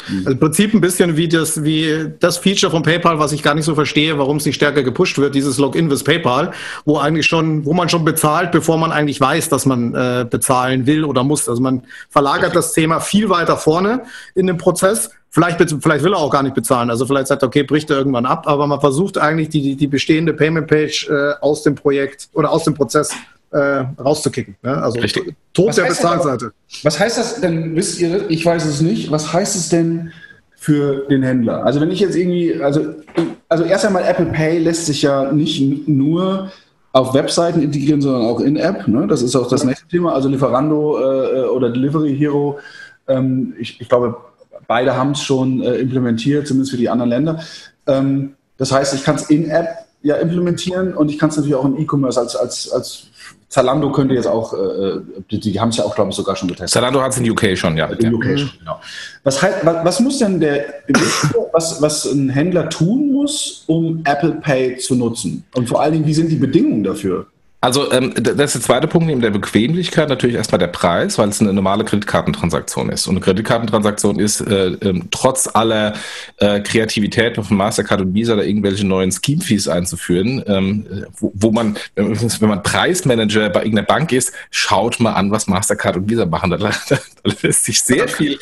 Also Im Prinzip ein bisschen wie das, wie das Feature von PayPal, was ich gar nicht so verstehe, warum es nicht stärker gepusht wird, dieses Login with PayPal, wo eigentlich schon, wo man schon bezahlt, bevor man eigentlich weiß, dass man äh, bezahlen will oder muss. Also man verlagert das Thema viel weiter vorne in dem Prozess. Vielleicht, vielleicht will er auch gar nicht bezahlen. Also vielleicht sagt er, okay, bricht er irgendwann ab, aber man versucht eigentlich die, die, die bestehende Payment Page äh, aus dem Projekt oder aus dem Prozess äh, rauszukicken. Ne? Also Richtig. Tod der Bezahlseite. Was heißt das denn, wisst ihr, ich weiß es nicht, was heißt es denn für den Händler? Also wenn ich jetzt irgendwie, also, also erst einmal Apple Pay lässt sich ja nicht nur auf Webseiten integrieren, sondern auch in App. Ne? Das ist auch das nächste Thema. Also Lieferando äh, oder Delivery Hero, ähm, ich, ich, glaube, beide haben es schon äh, implementiert, zumindest für die anderen Länder. Ähm, das heißt, ich kann es in App ja implementieren und ich kann es natürlich auch im E-Commerce als, als, als Zalando könnte jetzt auch, äh, die, die haben es ja auch, glaube ich, sogar schon getestet. Zalando hat es in UK schon, ja. In UK schon, genau. Was, halt, was, was muss denn der, was, was ein Händler tun muss, um Apple Pay zu nutzen? Und vor allen Dingen, wie sind die Bedingungen dafür? Also ähm, das ist der zweite Punkt neben der Bequemlichkeit natürlich erstmal der Preis, weil es eine normale Kreditkartentransaktion ist. Und eine Kreditkartentransaktion ist äh, ähm, trotz aller äh, Kreativität von Mastercard und Visa da irgendwelche neuen Scheme-Fees einzuführen, ähm, wo, wo man, wenn man Preismanager bei irgendeiner Bank ist, schaut mal an, was Mastercard und Visa machen. Da, da, da lässt sich sehr viel.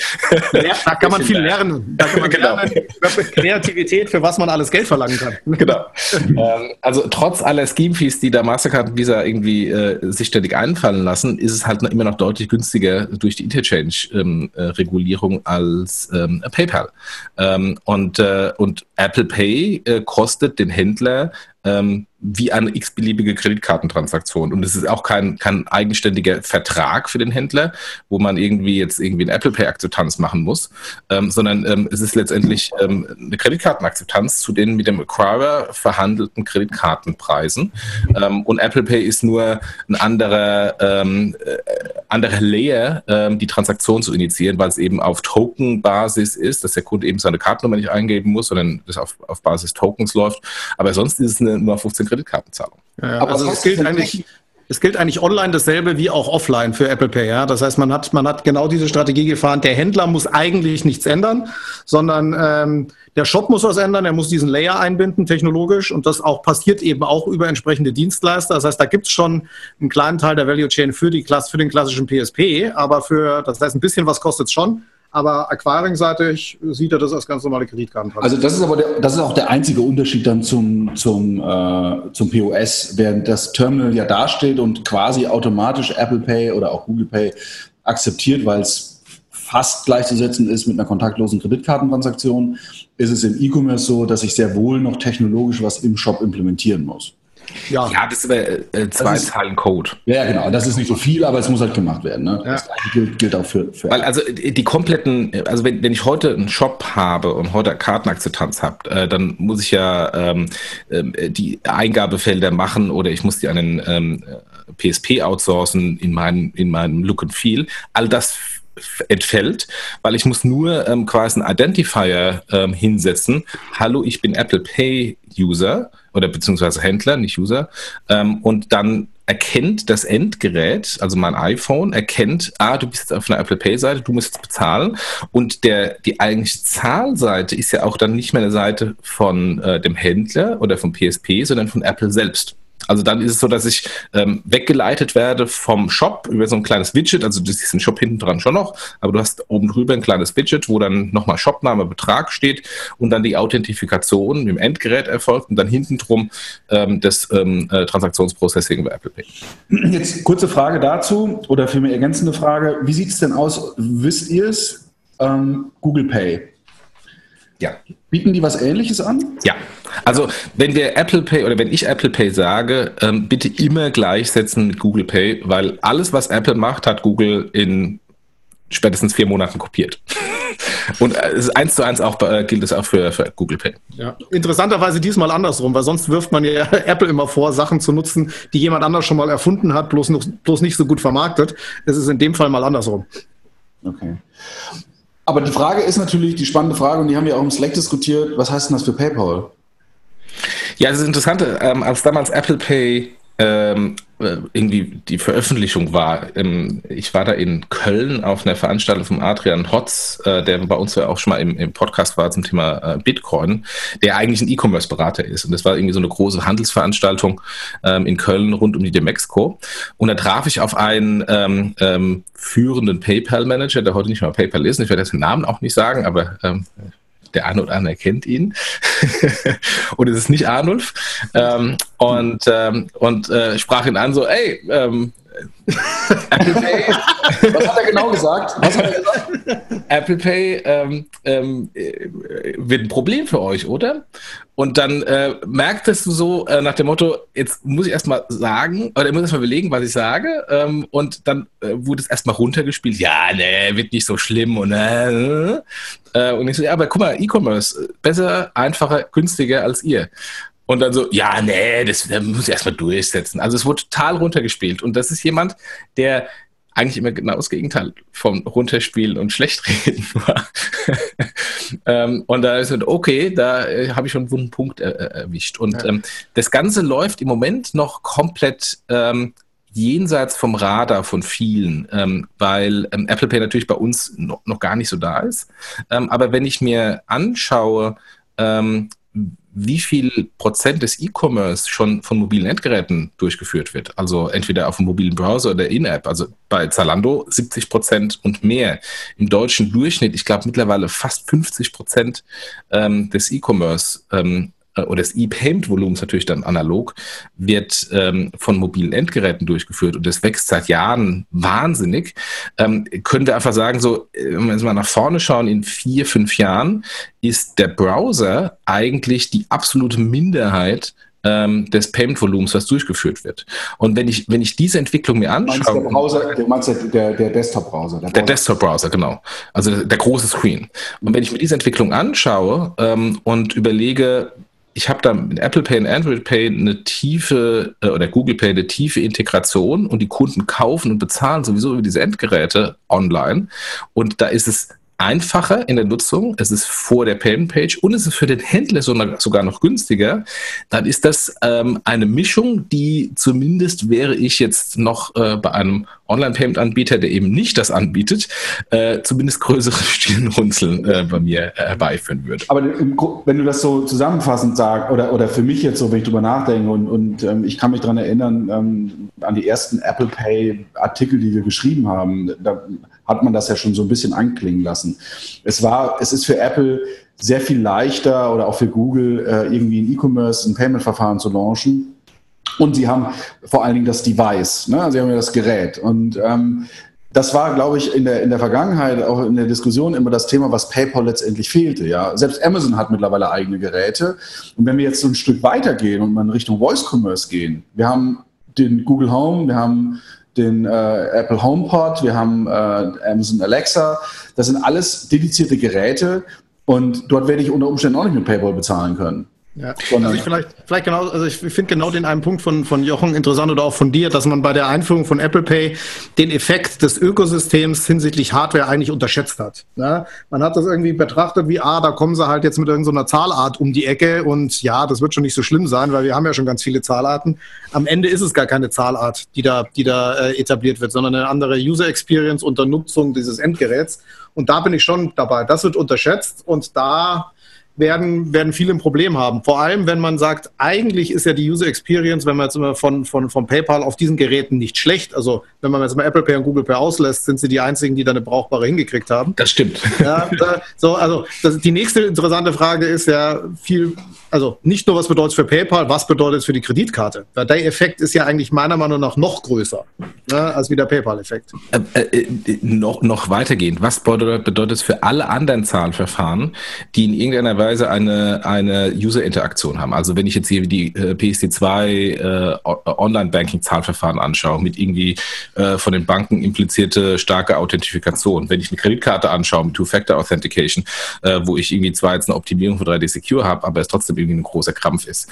da kann man viel lernen. Da kann man genau. lernen, Kreativität, für was man alles Geld verlangen kann. Genau. ähm, also trotz aller Scheme-Fees, die da Mastercard und Visa Visa irgendwie äh, sich ständig einfallen lassen, ist es halt immer noch deutlich günstiger durch die Interchange-Regulierung ähm, äh, als ähm, PayPal. Ähm, und, äh, und Apple Pay äh, kostet den Händler ähm, wie eine x-beliebige Kreditkartentransaktion. Und es ist auch kein, kein eigenständiger Vertrag für den Händler, wo man irgendwie jetzt irgendwie eine Apple Pay-Akzeptanz machen muss, ähm, sondern ähm, es ist letztendlich ähm, eine Kreditkartenakzeptanz zu den mit dem Acquirer verhandelten Kreditkartenpreisen. Ähm, und Apple Pay ist nur ein anderer, ähm, äh, anderer Layer, ähm, die Transaktion zu initiieren, weil es eben auf Token-Basis ist, dass der Kunde eben seine Kartennummer nicht eingeben muss, sondern das auf, auf Basis Tokens läuft. Aber sonst ist es eine nur 15 Kreditkartenzahlung. Ja, Aber also es gilt eigentlich, es gilt eigentlich online dasselbe wie auch offline für Apple Pay. Ja? Das heißt, man hat, man hat genau diese Strategie gefahren. Der Händler muss eigentlich nichts ändern, sondern ähm, der Shop muss was ändern. Er muss diesen Layer einbinden, technologisch. Und das auch passiert eben auch über entsprechende Dienstleister. Das heißt, da gibt es schon einen kleinen Teil der Value Chain für, die, für den klassischen PSP. Aber für, das heißt, ein bisschen was kostet es schon. Aber Acquiring-seitig sieht er das als ganz normale Kreditkarten. Also das ist aber der, das ist auch der einzige Unterschied dann zum, zum, äh, zum POS, während das Terminal ja dasteht und quasi automatisch Apple Pay oder auch Google Pay akzeptiert, weil es fast gleichzusetzen ist mit einer kontaktlosen Kreditkartentransaktion, ist es im E-Commerce so, dass ich sehr wohl noch technologisch was im Shop implementieren muss. Ja, ja das ist aber äh, zwei ist, Zeilen Code. Ja, genau. Das ist nicht so viel, aber es muss halt gemacht werden. Ne? Ja. Das gilt, gilt, auch für, für. Weil also die kompletten, also wenn, wenn ich heute einen Shop habe und heute Kartenakzeptanz habe, äh, dann muss ich ja ähm, äh, die Eingabefelder machen oder ich muss die an den ähm, PSP outsourcen in meinem, in meinem Look and Feel. All das entfällt, weil ich muss nur ähm, quasi einen Identifier ähm, hinsetzen. Hallo, ich bin Apple Pay User oder beziehungsweise Händler, nicht User. Ähm, und dann erkennt das Endgerät, also mein iPhone, erkennt, ah, du bist jetzt auf einer Apple Pay-Seite, du musst jetzt bezahlen. Und der, die eigentliche Zahlseite ist ja auch dann nicht mehr eine Seite von äh, dem Händler oder vom PSP, sondern von Apple selbst. Also dann ist es so, dass ich ähm, weggeleitet werde vom Shop über so ein kleines Widget. Also du siehst den Shop hinten dran schon noch, aber du hast oben drüber ein kleines Widget, wo dann nochmal Shopname, Betrag steht und dann die Authentifikation mit dem Endgerät erfolgt und dann hinten drum ähm, das ähm, äh, Transaktionsprocessing bei Apple Pay. Jetzt kurze Frage dazu oder für mich ergänzende Frage. Wie sieht es denn aus? Wisst ihr es? Ähm, Google Pay. Ja. Bieten die was Ähnliches an? Ja. Also wenn wir Apple Pay oder wenn ich Apple Pay sage, ähm, bitte immer gleichsetzen mit Google Pay, weil alles, was Apple macht, hat Google in spätestens vier Monaten kopiert. Und äh, eins zu eins auch, äh, gilt es auch für, für Google Pay. Ja. Interessanterweise diesmal andersrum, weil sonst wirft man ja Apple immer vor, Sachen zu nutzen, die jemand anders schon mal erfunden hat, bloß, noch, bloß nicht so gut vermarktet. Es ist in dem Fall mal andersrum. Okay. Aber die Frage ist natürlich die spannende Frage, und die haben wir auch im Slack diskutiert, was heißt denn das für PayPal? Ja, das ist interessant, ähm, als damals Apple Pay ähm, äh, irgendwie die Veröffentlichung war. Ähm, ich war da in Köln auf einer Veranstaltung von Adrian Hotz, äh, der bei uns ja auch schon mal im, im Podcast war zum Thema äh, Bitcoin, der eigentlich ein E-Commerce-Berater ist. Und das war irgendwie so eine große Handelsveranstaltung ähm, in Köln rund um die Demexco. Und da traf ich auf einen ähm, ähm, führenden PayPal-Manager, der heute nicht mal PayPal ist. Ich werde jetzt den Namen auch nicht sagen, aber ähm, der eine oder andere kennt ihn. und es ist nicht Arnulf. Ähm, und ähm, und äh, sprach ihn an so, ey, ähm. Was hat er genau gesagt? Was hat er gesagt? Apple Pay ähm, ähm, äh, wird ein Problem für euch, oder? Und dann äh, merktest du so äh, nach dem Motto, jetzt muss ich erstmal sagen, oder ich muss erstmal überlegen, was ich sage. Ähm, und dann äh, wurde es erstmal runtergespielt. Ja, ne, wird nicht so schlimm. Und, äh, äh, und ich so, ja, aber guck mal, E-Commerce, besser, einfacher, günstiger als ihr. Und dann so, ja, nee, das, das muss ich erstmal durchsetzen. Also es wurde total runtergespielt. Und das ist jemand, der eigentlich immer genau das Gegenteil vom Runterspielen und Schlechtreden war. ähm, und da ist es, okay, da äh, habe ich schon einen wunden Punkt äh, äh, erwischt. Und ja. ähm, das Ganze läuft im Moment noch komplett ähm, jenseits vom Radar von vielen, ähm, weil ähm, Apple Pay natürlich bei uns noch, noch gar nicht so da ist. Ähm, aber wenn ich mir anschaue, ähm, wie viel Prozent des E-Commerce schon von mobilen Endgeräten durchgeführt wird. Also entweder auf dem mobilen Browser oder In-App. Also bei Zalando 70 Prozent und mehr. Im deutschen Durchschnitt, ich glaube mittlerweile fast 50 Prozent ähm, des E-Commerce ähm, äh, oder des E-Payment-Volumens natürlich dann analog, wird ähm, von mobilen Endgeräten durchgeführt und das wächst seit Jahren wahnsinnig, ähm, können wir einfach sagen, so, äh, wenn wir mal nach vorne schauen, in vier, fünf Jahren ist der Browser eigentlich die absolute Minderheit ähm, des Payment-Volumens, was durchgeführt wird. Und wenn ich, wenn ich diese Entwicklung mir anschaue. Du meinst, der, du meinst der, der Desktop-Browser? Der, der Desktop-Browser, genau. Also der, der, große Screen. Und wenn ich mir diese Entwicklung anschaue ähm, und überlege, ich habe da mit Apple Pay und Android Pay eine tiefe äh, oder Google Pay eine tiefe Integration und die Kunden kaufen und bezahlen sowieso über diese Endgeräte online. Und da ist es einfacher in der Nutzung, es ist vor der Payment Page und es ist für den Händler sogar noch günstiger, dann ist das ähm, eine Mischung, die zumindest wäre ich jetzt noch äh, bei einem Online-Payment-Anbieter, der eben nicht das anbietet, äh, zumindest größere Stirnrunzeln äh, bei mir herbeiführen würde. Aber wenn du das so zusammenfassend sagst, oder, oder für mich jetzt so, wenn ich drüber nachdenke und, und ähm, ich kann mich daran erinnern, ähm, an die ersten Apple Pay-Artikel, die wir geschrieben haben, da hat man das ja schon so ein bisschen anklingen lassen. Es war, es ist für Apple sehr viel leichter oder auch für Google äh, irgendwie ein E-Commerce, ein Payment-Verfahren zu launchen. Und sie haben vor allen Dingen das Device, ne? sie haben ja das Gerät. Und ähm, das war, glaube ich, in der, in der Vergangenheit, auch in der Diskussion immer das Thema, was PayPal letztendlich fehlte. Ja? Selbst Amazon hat mittlerweile eigene Geräte. Und wenn wir jetzt so ein Stück weitergehen und mal in Richtung Voice Commerce gehen, wir haben den Google Home, wir haben den äh, Apple HomePod, wir haben äh, Amazon Alexa. Das sind alles dedizierte Geräte und dort werde ich unter Umständen auch nicht mit PayPal bezahlen können. Ja. Also ich vielleicht, vielleicht genau, also ich finde genau den einen Punkt von, von Jochen interessant oder auch von dir, dass man bei der Einführung von Apple Pay den Effekt des Ökosystems hinsichtlich Hardware eigentlich unterschätzt hat. Ja? Man hat das irgendwie betrachtet wie, ah, da kommen sie halt jetzt mit irgendeiner Zahlart um die Ecke und ja, das wird schon nicht so schlimm sein, weil wir haben ja schon ganz viele Zahlarten. Am Ende ist es gar keine Zahlart, die da, die da äh, etabliert wird, sondern eine andere User Experience unter Nutzung dieses Endgeräts. Und da bin ich schon dabei. Das wird unterschätzt und da werden, werden viele ein Problem haben. Vor allem, wenn man sagt, eigentlich ist ja die User Experience, wenn man jetzt immer von, von, von PayPal auf diesen Geräten nicht schlecht. Also wenn man jetzt mal Apple Pay und Google Pay auslässt, sind sie die einzigen, die da eine brauchbare hingekriegt haben. Das stimmt. Ja, da, so, also das, die nächste interessante Frage ist ja viel, also nicht nur, was bedeutet es für PayPal, was bedeutet es für die Kreditkarte? Weil der Effekt ist ja eigentlich meiner Meinung nach noch größer ja, als wie der PayPal-Effekt. Äh, äh, noch, noch weitergehend, was bedeutet, bedeutet es für alle anderen Zahlverfahren, die in irgendeiner Weise eine, eine User-Interaktion haben? Also wenn ich jetzt hier die äh, PSD2 äh, Online-Banking-Zahlverfahren anschaue, mit irgendwie äh, von den Banken implizierte starke Authentifikation. Wenn ich eine Kreditkarte anschaue mit Two-Factor-Authentication, äh, wo ich irgendwie zwar jetzt eine Optimierung für 3D Secure habe, aber es trotzdem irgendwie ein großer Krampf ist.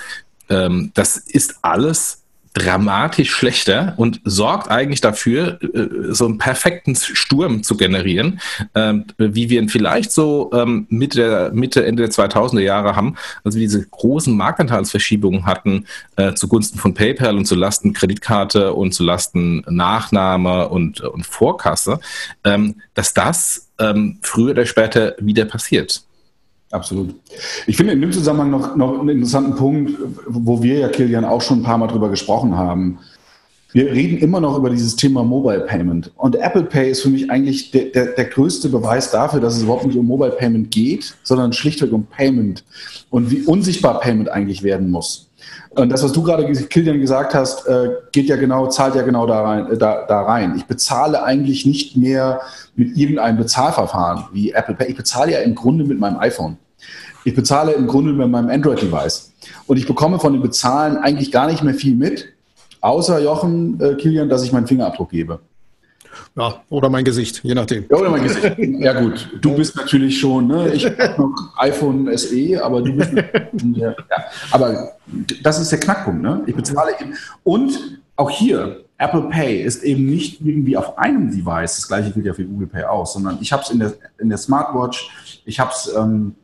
Ähm, das ist alles dramatisch schlechter und sorgt eigentlich dafür, äh, so einen perfekten Sturm zu generieren, ähm, wie wir ihn vielleicht so ähm, Mitte, Mitte, Ende der 2000er Jahre haben, also diese großen Marktanteilsverschiebungen hatten äh, zugunsten von PayPal und zulasten Kreditkarte und zulasten Nachname und, und Vorkasse, ähm, dass das früher oder später wieder passiert. Absolut. Ich finde in dem Zusammenhang noch, noch einen interessanten Punkt, wo wir ja, Kilian, auch schon ein paar Mal drüber gesprochen haben. Wir reden immer noch über dieses Thema Mobile Payment. Und Apple Pay ist für mich eigentlich der, der, der größte Beweis dafür, dass es überhaupt nicht um Mobile Payment geht, sondern schlichtweg um Payment und wie unsichtbar Payment eigentlich werden muss. Und das, was du gerade, Kilian, gesagt hast, äh, geht ja genau, zahlt ja genau da rein, äh, da, da rein. Ich bezahle eigentlich nicht mehr mit irgendeinem Bezahlverfahren wie Apple Pay. Ich bezahle ja im Grunde mit meinem iPhone. Ich bezahle im Grunde mit meinem Android-Device. Und ich bekomme von dem Bezahlen eigentlich gar nicht mehr viel mit, außer Jochen, äh, Kilian, dass ich meinen Fingerabdruck gebe. Ja, oder mein Gesicht, je nachdem. Ja, oder mein Gesicht. Ja, gut. Du bist natürlich schon, ne? ich habe noch iPhone SE, aber du bist. ja. Aber das ist der Knackpunkt, ne? Ich bezahle eben. Und auch hier, Apple Pay ist eben nicht irgendwie auf einem Device, das gleiche gilt ja für Google Pay aus, sondern ich habe es in der, in der Smartwatch, ich habe es ähm,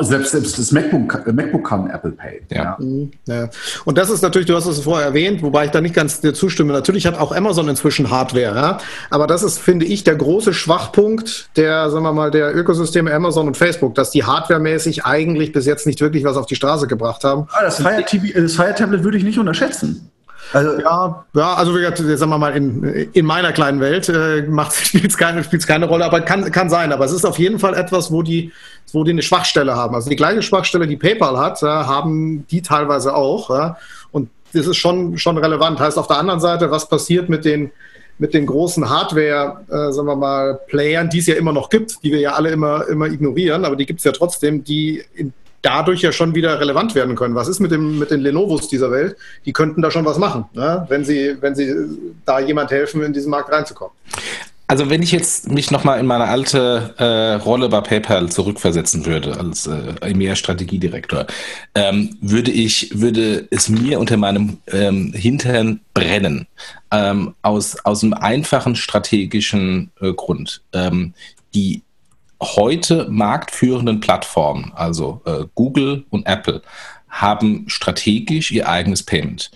selbst, selbst das MacBook, äh, MacBook kann Apple Pay. Ja. Mhm, ja. Und das ist natürlich, du hast es vorher erwähnt, wobei ich da nicht ganz dir zustimme. Natürlich hat auch Amazon inzwischen Hardware, ja? aber das ist, finde ich, der große Schwachpunkt der, sagen wir mal, der Ökosysteme Amazon und Facebook, dass die hardwaremäßig eigentlich bis jetzt nicht wirklich was auf die Straße gebracht haben. Ah, das Fire, TV, das Fire Tablet würde ich nicht unterschätzen. Also, ja, ja, also wie gesagt, sagen wir mal, in, in meiner kleinen Welt äh, spielt es keine, keine Rolle, aber kann, kann sein. Aber es ist auf jeden Fall etwas, wo die, wo die eine Schwachstelle haben. Also die gleiche Schwachstelle, die PayPal hat, ja, haben die teilweise auch. Ja. Und das ist schon, schon relevant. Heißt auf der anderen Seite, was passiert mit den, mit den großen Hardware, äh, sagen wir mal, Playern, die es ja immer noch gibt, die wir ja alle immer, immer ignorieren, aber die gibt es ja trotzdem, die in dadurch ja schon wieder relevant werden können. Was ist mit, dem, mit den Lenovos dieser Welt? Die könnten da schon was machen, ne? wenn, sie, wenn sie da jemand helfen, in diesen Markt reinzukommen. Also wenn ich jetzt mich nochmal in meine alte äh, Rolle bei PayPal zurückversetzen würde als äh, EMEA-Strategiedirektor, ähm, würde ich, würde es mir unter meinem ähm, Hintern brennen. Ähm, aus, aus einem einfachen strategischen äh, Grund. Ähm, die heute marktführenden Plattformen, also äh, Google und Apple, haben strategisch ihr eigenes Payment.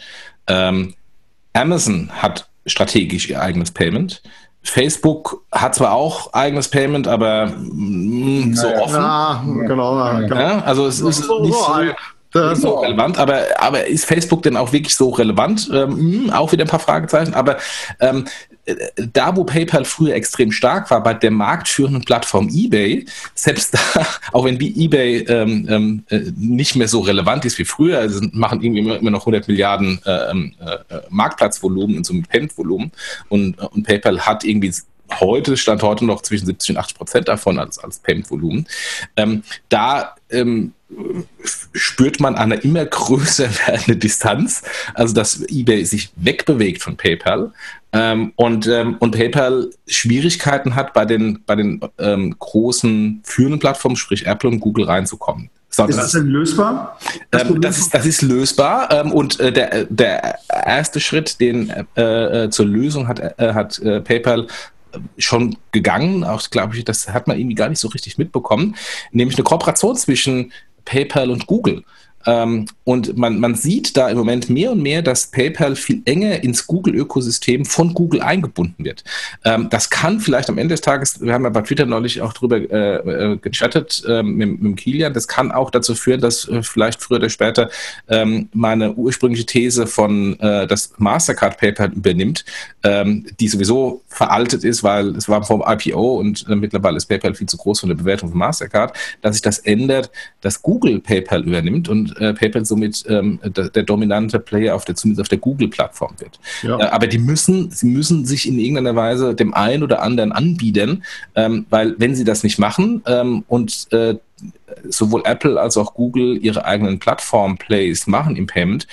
Ähm, Amazon hat strategisch ihr eigenes Payment. Facebook hat zwar auch eigenes Payment, aber mh, mm, so ja, offen. Ja, genau, ja, genau. also es ist nicht so, nicht so relevant, aber, aber ist Facebook denn auch wirklich so relevant? Ähm, auch wieder ein paar Fragezeichen, aber ähm, da, wo PayPal früher extrem stark war, bei der marktführenden Plattform eBay, selbst da, auch wenn wie eBay ähm, ähm, äh, nicht mehr so relevant ist wie früher, also machen irgendwie immer, immer noch 100 Milliarden äh, ähm, äh, Marktplatzvolumen in so einem Payment-Volumen und, und PayPal hat irgendwie heute, stand heute noch zwischen 70 und 80 Prozent davon als, als Payment-Volumen. Ähm, da ähm, spürt man eine immer größer werdende Distanz, also dass eBay sich wegbewegt von PayPal ähm, und, ähm, und PayPal Schwierigkeiten hat, bei den, bei den ähm, großen führenden Plattformen, sprich Apple und Google, reinzukommen. So, ist das denn lösbar? Das, ähm, das, ist, das ist lösbar ähm, und äh, der, der erste Schritt, den äh, äh zur Lösung hat, äh, hat äh, PayPal schon gegangen, auch glaube ich, das hat man irgendwie gar nicht so richtig mitbekommen, nämlich eine Kooperation zwischen PayPal und Google. Ähm, und man, man sieht da im Moment mehr und mehr, dass PayPal viel enger ins Google-Ökosystem von Google eingebunden wird. Ähm, das kann vielleicht am Ende des Tages, wir haben ja bei Twitter neulich auch drüber äh, äh gechattet äh, mit, mit Kilian, das kann auch dazu führen, dass äh, vielleicht früher oder später ähm, meine ursprüngliche These von, äh, dass Mastercard PayPal übernimmt, die sowieso veraltet ist, weil es war vom IPO und äh, mittlerweile ist PayPal viel zu groß von der Bewertung von Mastercard, dass sich das ändert, dass Google PayPal übernimmt und äh, PayPal somit ähm, der, der, dominante Player auf der, zumindest auf der Google-Plattform wird. Ja. Äh, aber die müssen, sie müssen sich in irgendeiner Weise dem einen oder anderen anbieten, ähm, weil wenn sie das nicht machen ähm, und äh, sowohl Apple als auch Google ihre eigenen Plattform-Plays machen im Payment,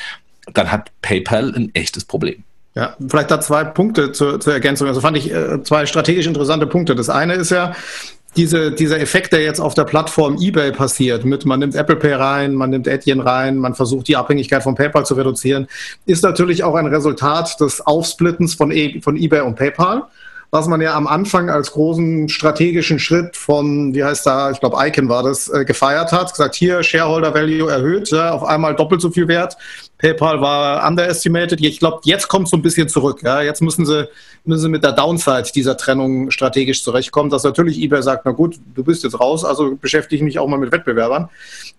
dann hat PayPal ein echtes Problem. Ja, vielleicht da zwei Punkte zur, zur Ergänzung. Also fand ich äh, zwei strategisch interessante Punkte. Das eine ist ja, diese, dieser Effekt, der jetzt auf der Plattform eBay passiert, mit man nimmt Apple Pay rein, man nimmt Etienne rein, man versucht die Abhängigkeit von PayPal zu reduzieren, ist natürlich auch ein Resultat des Aufsplittens von, e von eBay und PayPal was man ja am Anfang als großen strategischen Schritt von, wie heißt da, ich glaube Icon war das, äh, gefeiert hat, gesagt, hier Shareholder Value erhöht, ja, auf einmal doppelt so viel wert. PayPal war underestimated. Ich glaube, jetzt kommt so ein bisschen zurück. Ja. Jetzt müssen sie, müssen sie mit der Downside dieser Trennung strategisch zurechtkommen, dass natürlich eBay sagt, na gut, du bist jetzt raus, also beschäftige mich auch mal mit Wettbewerbern.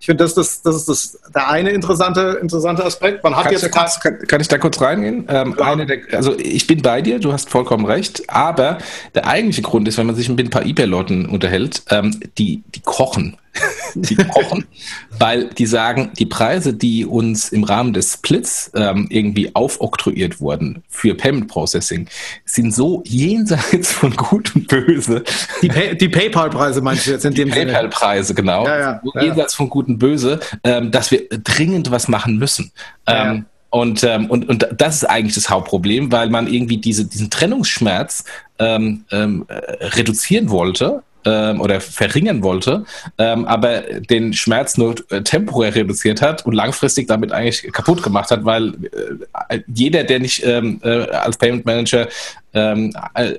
Ich finde, das, das, das ist das, der eine interessante, interessante Aspekt. Man hat jetzt kurz, kann, kann, ich da kurz reingehen? Ähm, ja. der, also ich bin bei dir, du hast vollkommen recht, aber der eigentliche Grund ist, wenn man sich mit ein paar eBay-Leuten unterhält, ähm, die, die kochen die kochen, weil die sagen, die Preise, die uns im Rahmen des Splits ähm, irgendwie aufoktroyiert wurden für Payment Processing, sind so jenseits von Gut und Böse. Die, Pay die PayPal-Preise meinst du jetzt in die dem Sinne? PayPal-Preise, genau. Ja, ja, so ja. Jenseits von Gut und Böse, ähm, dass wir dringend was machen müssen. Ähm, und, ähm, und, und das ist eigentlich das Hauptproblem, weil man irgendwie diese, diesen Trennungsschmerz ähm, ähm, äh, reduzieren wollte ähm, oder verringern wollte, ähm, aber den Schmerz nur äh, temporär reduziert hat und langfristig damit eigentlich kaputt gemacht hat, weil äh, jeder, der nicht ähm, äh, als Payment Manager ähm, äh,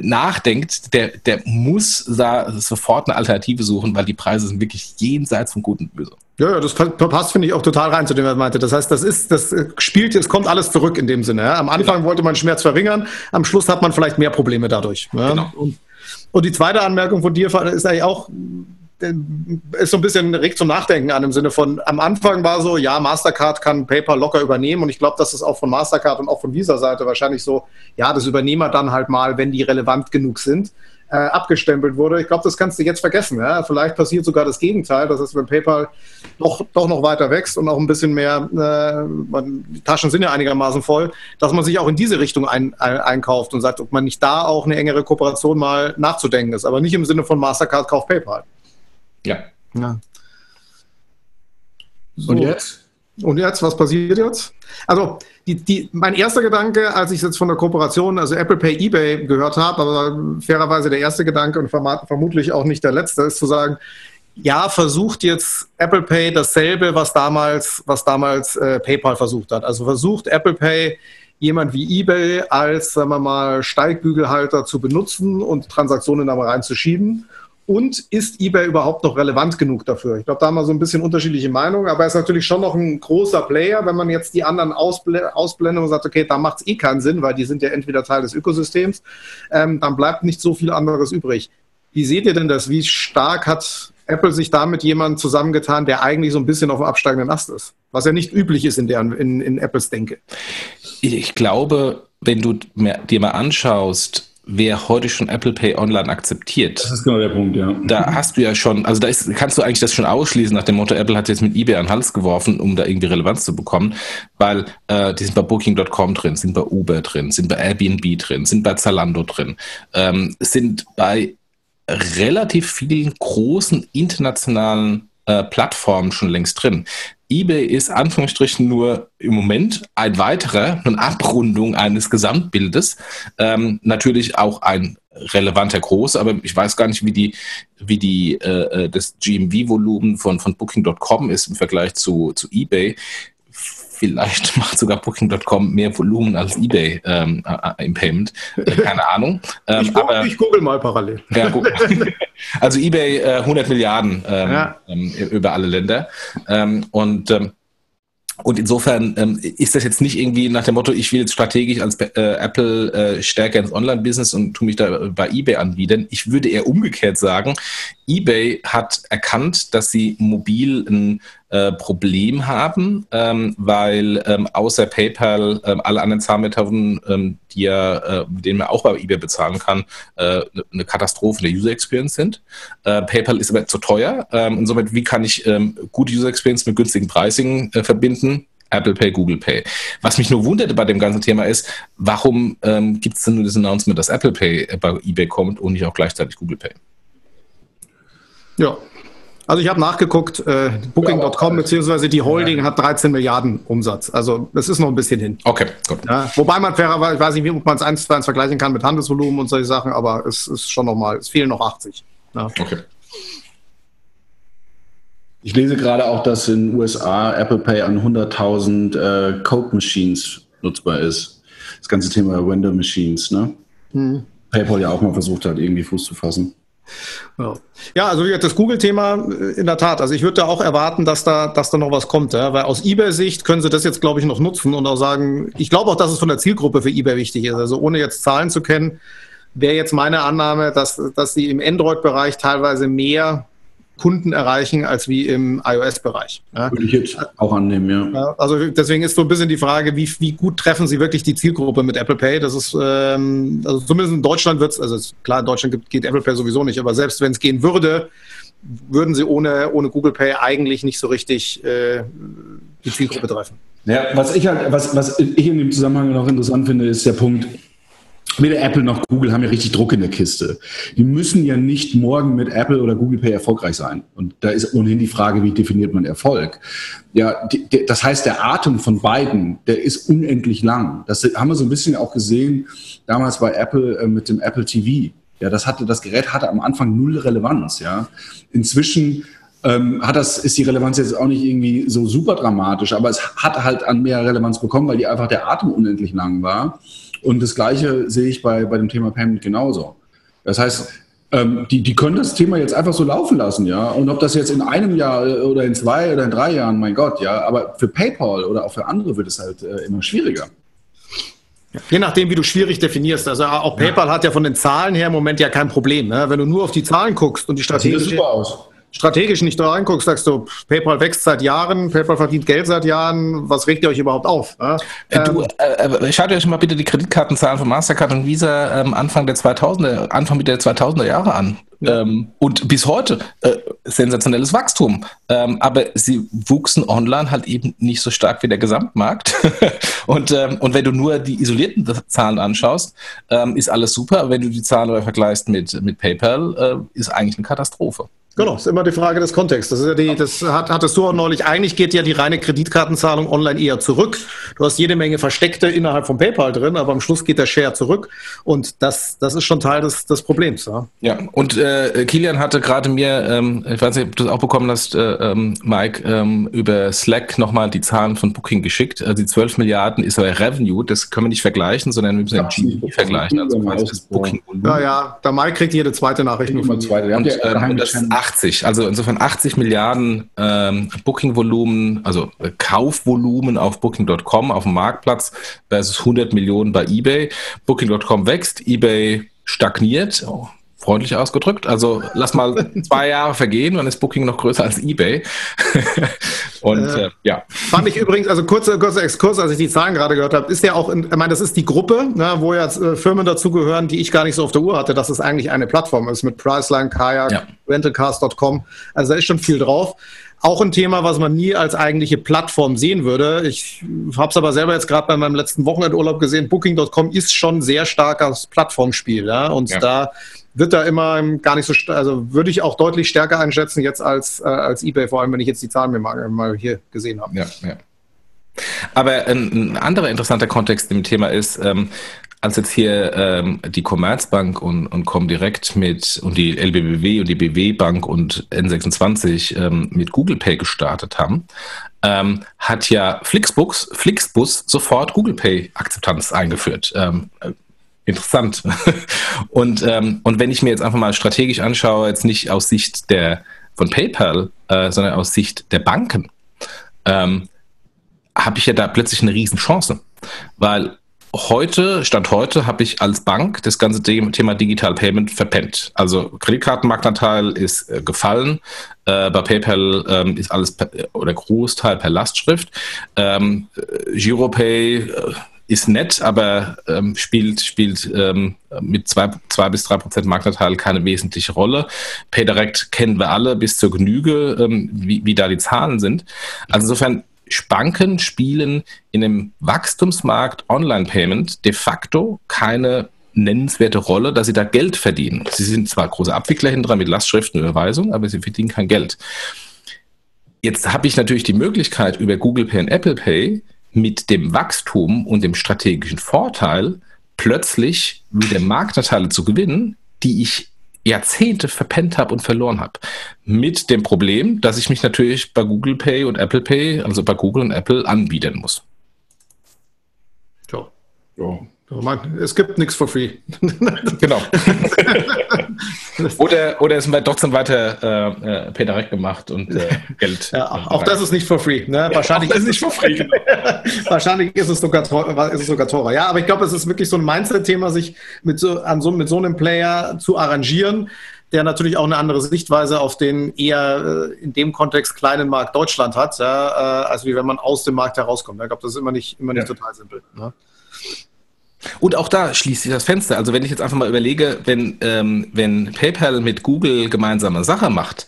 nachdenkt, der, der muss da sofort eine Alternative suchen, weil die Preise sind wirklich jenseits von Gut und Böse. Ja, ja, das passt, finde ich, auch total rein zu dem, was er meinte. Das heißt, das ist, das äh, spielt, es kommt alles zurück in dem Sinne. Ja? Am Anfang genau. wollte man Schmerz verringern, am Schluss hat man vielleicht mehr Probleme dadurch. Ja? Genau. Und und die zweite Anmerkung von dir ist eigentlich auch, ist so ein bisschen regt zum Nachdenken an im Sinne von, am Anfang war so, ja, Mastercard kann PayPal locker übernehmen und ich glaube, dass es auch von Mastercard und auch von dieser Seite wahrscheinlich so, ja, das übernehmen wir dann halt mal, wenn die relevant genug sind äh, abgestempelt wurde. Ich glaube, das kannst du jetzt vergessen. Ja? Vielleicht passiert sogar das Gegenteil, dass es wenn PayPal doch, doch noch weiter wächst und auch ein bisschen mehr, äh, man, die Taschen sind ja einigermaßen voll, dass man sich auch in diese Richtung ein, ein, einkauft und sagt, ob man nicht da auch eine engere Kooperation mal nachzudenken ist. Aber nicht im Sinne von Mastercard kauft PayPal. Ja. ja. So. Und jetzt? Und jetzt, was passiert jetzt? Also, die, die, mein erster Gedanke, als ich jetzt von der Kooperation, also Apple Pay, eBay gehört habe, aber fairerweise der erste Gedanke und vermutlich auch nicht der letzte, ist zu sagen, ja, versucht jetzt Apple Pay dasselbe, was damals, was damals äh, PayPal versucht hat. Also versucht Apple Pay jemand wie eBay als, sagen wir mal, Steigbügelhalter zu benutzen und Transaktionen da mal reinzuschieben und ist eBay überhaupt noch relevant genug dafür? Ich glaube, da haben wir so ein bisschen unterschiedliche Meinungen, aber er ist natürlich schon noch ein großer Player, wenn man jetzt die anderen ausbl ausblendet und sagt, okay, da macht es eh keinen Sinn, weil die sind ja entweder Teil des Ökosystems, ähm, dann bleibt nicht so viel anderes übrig. Wie seht ihr denn das? Wie stark hat Apple sich da mit jemandem zusammengetan, der eigentlich so ein bisschen auf dem absteigenden Ast ist? Was ja nicht üblich ist in, der, in, in Apples Denke. Ich glaube, wenn du dir mal anschaust, wer heute schon Apple Pay online akzeptiert. Das ist genau der Punkt, ja. Da hast du ja schon, also da ist, kannst du eigentlich das schon ausschließen nach dem Motto, Apple hat jetzt mit eBay an den Hals geworfen, um da irgendwie Relevanz zu bekommen, weil äh, die sind bei Booking.com drin, sind bei Uber drin, sind bei Airbnb drin, sind bei Zalando drin, ähm, sind bei relativ vielen großen internationalen äh, Plattformen schon längst drin eBay ist Anführungsstrichen nur im Moment ein weiterer, eine Abrundung eines Gesamtbildes. Ähm, natürlich auch ein relevanter Groß, aber ich weiß gar nicht, wie die, wie die äh, äh das GMV-Volumen von, von Booking.com ist im Vergleich zu, zu eBay. Vielleicht macht sogar Booking.com mehr Volumen als eBay ähm, äh, im Payment. Äh, keine Ahnung. Ähm, ich, guck, aber, ich google mal parallel. Ja, also eBay äh, 100 Milliarden ähm, ja. Ähm, über alle Länder. Ähm, und ähm, und insofern ähm, ist das jetzt nicht irgendwie nach dem Motto, ich will jetzt strategisch als äh, Apple äh, stärker ins Online-Business und tu mich da bei eBay anbieten. Ich würde eher umgekehrt sagen, eBay hat erkannt, dass sie mobil ein äh, Problem haben, ähm, weil ähm, außer PayPal ähm, alle anderen Zahlmethoden, ähm, die ja, äh, denen man auch bei eBay bezahlen kann, äh, eine Katastrophe der User Experience sind. Äh, PayPal ist aber zu teuer. Ähm, und somit, wie kann ich ähm, gute User Experience mit günstigen Pricing äh, verbinden? Apple Pay, Google Pay. Was mich nur wunderte bei dem ganzen Thema ist, warum ähm, gibt es denn nur das Announcement, dass Apple Pay bei eBay kommt und nicht auch gleichzeitig Google Pay? Ja, also ich habe nachgeguckt, äh, Booking.com beziehungsweise die Holding ja. hat 13 Milliarden Umsatz. Also das ist noch ein bisschen hin. Okay, gut. Ja, wobei man fairerweise, ich weiß nicht, ob man es eins zu eins vergleichen kann mit Handelsvolumen und solche Sachen, aber es ist schon nochmal, es fehlen noch 80. Ja. Okay. Ich lese gerade auch, dass in den USA Apple Pay an 100.000 äh, Code Machines nutzbar ist. Das ganze Thema Window Machines, ne? Hm. PayPal ja auch mal versucht hat, irgendwie Fuß zu fassen. Ja, also das Google-Thema äh, in der Tat. Also ich würde da auch erwarten, dass da, dass da noch was kommt. Ja? Weil aus eBay-Sicht können sie das jetzt, glaube ich, noch nutzen und auch sagen, ich glaube auch, dass es von der Zielgruppe für eBay wichtig ist. Also ohne jetzt Zahlen zu kennen, wäre jetzt meine Annahme, dass, dass sie im Android-Bereich teilweise mehr Kunden erreichen als wie im iOS-Bereich. Ja. Würde ich jetzt auch annehmen, ja. Also deswegen ist so ein bisschen die Frage, wie, wie gut treffen Sie wirklich die Zielgruppe mit Apple Pay? Das ist, ähm, also zumindest in Deutschland wird es, also klar, in Deutschland geht Apple Pay sowieso nicht, aber selbst wenn es gehen würde, würden Sie ohne, ohne Google Pay eigentlich nicht so richtig äh, die Zielgruppe treffen. Ja, was ich halt, was, was ich in dem Zusammenhang noch interessant finde, ist der Punkt, Weder Apple noch Google haben ja richtig Druck in der Kiste. Die müssen ja nicht morgen mit Apple oder Google Pay erfolgreich sein. Und da ist ohnehin die Frage, wie definiert man Erfolg? Ja, die, die, das heißt, der Atem von beiden, der ist unendlich lang. Das haben wir so ein bisschen auch gesehen damals bei Apple äh, mit dem Apple TV. Ja, das hatte, das Gerät hatte am Anfang null Relevanz. Ja, inzwischen ähm, hat das, ist die Relevanz jetzt auch nicht irgendwie so super dramatisch, aber es hat halt an mehr Relevanz bekommen, weil die einfach der Atem unendlich lang war. Und das Gleiche sehe ich bei, bei dem Thema Payment genauso. Das heißt, ähm, die, die können das Thema jetzt einfach so laufen lassen, ja. Und ob das jetzt in einem Jahr oder in zwei oder in drei Jahren, mein Gott, ja. Aber für PayPal oder auch für andere wird es halt äh, immer schwieriger. Je nachdem, wie du schwierig definierst. Also auch PayPal ja. hat ja von den Zahlen her im Moment ja kein Problem. Ne? Wenn du nur auf die Zahlen guckst und die Strategie. Das sieht super aus strategisch nicht da reinguckst, sagst du, PayPal wächst seit Jahren, PayPal verdient Geld seit Jahren, was regt ihr euch überhaupt auf? Äh, du, äh, schaut euch mal bitte die Kreditkartenzahlen von Mastercard und Visa ähm, Anfang der 2000er, Anfang der 2000er Jahre an. Ja. Ähm, und bis heute äh, sensationelles Wachstum. Ähm, aber sie wuchsen online halt eben nicht so stark wie der Gesamtmarkt. und, ähm, und wenn du nur die isolierten Zahlen anschaust, ähm, ist alles super. Aber wenn du die Zahlen vergleichst mit, mit PayPal, äh, ist eigentlich eine Katastrophe. Genau, ist immer die Frage des Kontexts. Das, ist ja die, das hat, hattest du auch neulich. Eigentlich geht ja die reine Kreditkartenzahlung online eher zurück. Du hast jede Menge Versteckte innerhalb von PayPal drin, aber am Schluss geht der Share zurück. Und das, das ist schon Teil des, des Problems. Ja, ja und äh, Kilian hatte gerade mir, ähm, ich weiß nicht, ob du das auch bekommen hast, äh, ähm, Mike, ähm, über Slack nochmal die Zahlen von Booking geschickt. Also die 12 Milliarden ist aber Revenue, das können wir nicht vergleichen, sondern wir müssen ja, GDP vergleichen. Also das Booking ja, ja, der Mike kriegt jede zweite Nachricht nur von zweite. Und, äh, und das 80. Also insofern 80 Milliarden ähm, Booking-Volumen, also Kaufvolumen auf Booking.com auf dem Marktplatz versus 100 Millionen bei eBay. Booking.com wächst, eBay stagniert. Oh, freundlich ausgedrückt. Also lass mal zwei Jahre vergehen, dann ist Booking noch größer als eBay. Und äh, äh, ja. Fand ich übrigens, also kurzer, kurzer Exkurs, als ich die Zahlen gerade gehört habe, ist ja auch, in, ich meine, das ist die Gruppe, ne, wo jetzt äh, Firmen dazugehören, die ich gar nicht so auf der Uhr hatte, dass es eigentlich eine Plattform ist mit Priceline, Kayak, ja. Rentalcars.com. Also da ist schon viel drauf. Auch ein Thema, was man nie als eigentliche Plattform sehen würde. Ich habe es aber selber jetzt gerade bei meinem letzten Wochenendurlaub gesehen. Booking.com ist schon sehr stark als Plattformspiel. Ja? Und ja. da wird da immer gar nicht so, also würde ich auch deutlich stärker einschätzen jetzt als, äh, als eBay, vor allem wenn ich jetzt die Zahlen mir mal, mal hier gesehen habe. Ja, ja. Aber ein, ein, anderer interessanter Kontext im Thema ist, ähm, als jetzt hier ähm, die Commerzbank und, und Comdirect mit und die LBBW und die BW Bank und N26 ähm, mit Google Pay gestartet haben, ähm, hat ja Flixbus, Flixbus sofort Google Pay Akzeptanz eingeführt. Ähm, äh, interessant. und, ähm, und wenn ich mir jetzt einfach mal strategisch anschaue, jetzt nicht aus Sicht der von PayPal, äh, sondern aus Sicht der Banken, ähm, habe ich ja da plötzlich eine Riesenchance. Weil heute, Stand heute, habe ich als Bank das ganze Thema Digital Payment verpennt. Also Kreditkartenmarktanteil ist äh, gefallen. Äh, bei PayPal ähm, ist alles per, oder Großteil per Lastschrift. Ähm, Giropay äh, ist nett, aber ähm, spielt, spielt ähm, mit zwei, bis drei Prozent Marktanteil keine wesentliche Rolle. PayDirect kennen wir alle bis zur Genüge, ähm, wie, wie da die Zahlen sind. Also insofern Banken spielen in dem Wachstumsmarkt Online-Payment de facto keine nennenswerte Rolle, dass sie da Geld verdienen. Sie sind zwar große Abwickler hinten dran mit Lastschriften und Überweisungen, aber sie verdienen kein Geld. Jetzt habe ich natürlich die Möglichkeit, über Google Pay und Apple Pay mit dem Wachstum und dem strategischen Vorteil plötzlich wieder Marktanteile zu gewinnen, die ich Jahrzehnte verpennt habe und verloren habe. Mit dem Problem, dass ich mich natürlich bei Google Pay und Apple Pay, also bei Google und Apple, anbieten muss. Ja. ja. Es gibt nichts for free. genau. oder, oder es wird trotzdem weiter äh, äh Peter gemacht und äh, Geld. Ja, auch das ist nicht for free. Ne? Wahrscheinlich ja, ist es nicht for free. Genau. Wahrscheinlich ist es, sogar teurer, ist es sogar teurer. Ja, aber ich glaube, es ist wirklich so ein Mindset-Thema, sich mit so, an so, mit so einem Player zu arrangieren, der natürlich auch eine andere Sichtweise auf den eher äh, in dem Kontext kleinen Markt Deutschland hat, ja, äh, als wie wenn man aus dem Markt herauskommt. Ich glaube, das ist immer nicht, immer nicht ja. total simpel. Ne? Und auch da schließt sich das Fenster. Also wenn ich jetzt einfach mal überlege, wenn, ähm, wenn PayPal mit Google gemeinsame Sache macht,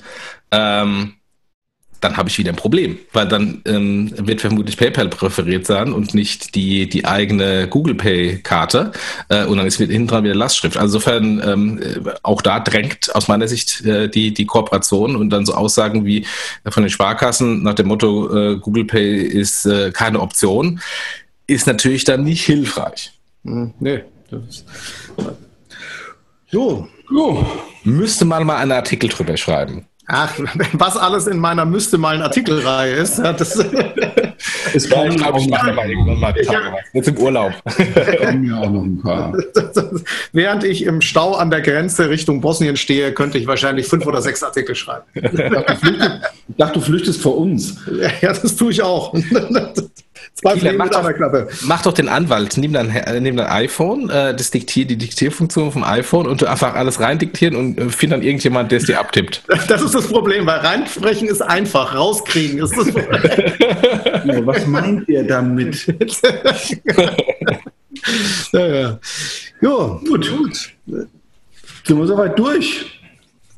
ähm, dann habe ich wieder ein Problem, weil dann ähm, wird vermutlich PayPal präferiert sein und nicht die, die eigene Google Pay-Karte äh, und dann ist hinten dran wieder Lastschrift. Also insofern ähm, auch da drängt aus meiner Sicht äh, die, die Kooperation und dann so Aussagen wie von den Sparkassen nach dem Motto äh, Google Pay ist äh, keine Option, ist natürlich dann nicht hilfreich. Hm, nee. So. so. Müsste man mal einen Artikel drüber schreiben. Ach, was alles in meiner müsste mal ein Artikelreihe ist. Ja, das es kommen ich glaube, ich mache mal irgendwann mal Tage was. Jetzt im Urlaub. ja. Während ich im Stau an der Grenze Richtung Bosnien stehe, könnte ich wahrscheinlich fünf oder sechs Artikel schreiben. Ich dachte, du flüchtest vor uns. Ja, das tue ich auch. Zwei Kieler, mach, doch, mach doch den Anwalt, nimm dein, nimm dein iPhone, äh, das Diktier, die Diktierfunktion vom iPhone und du einfach alles rein diktieren und äh, find dann irgendjemand, der es dir abtippt. Das ist das Problem, weil reinsprechen ist einfach, rauskriegen ist das Problem. ja, was meint ihr damit? ja, ja. Jo, gut. gut. Sind wir soweit durch?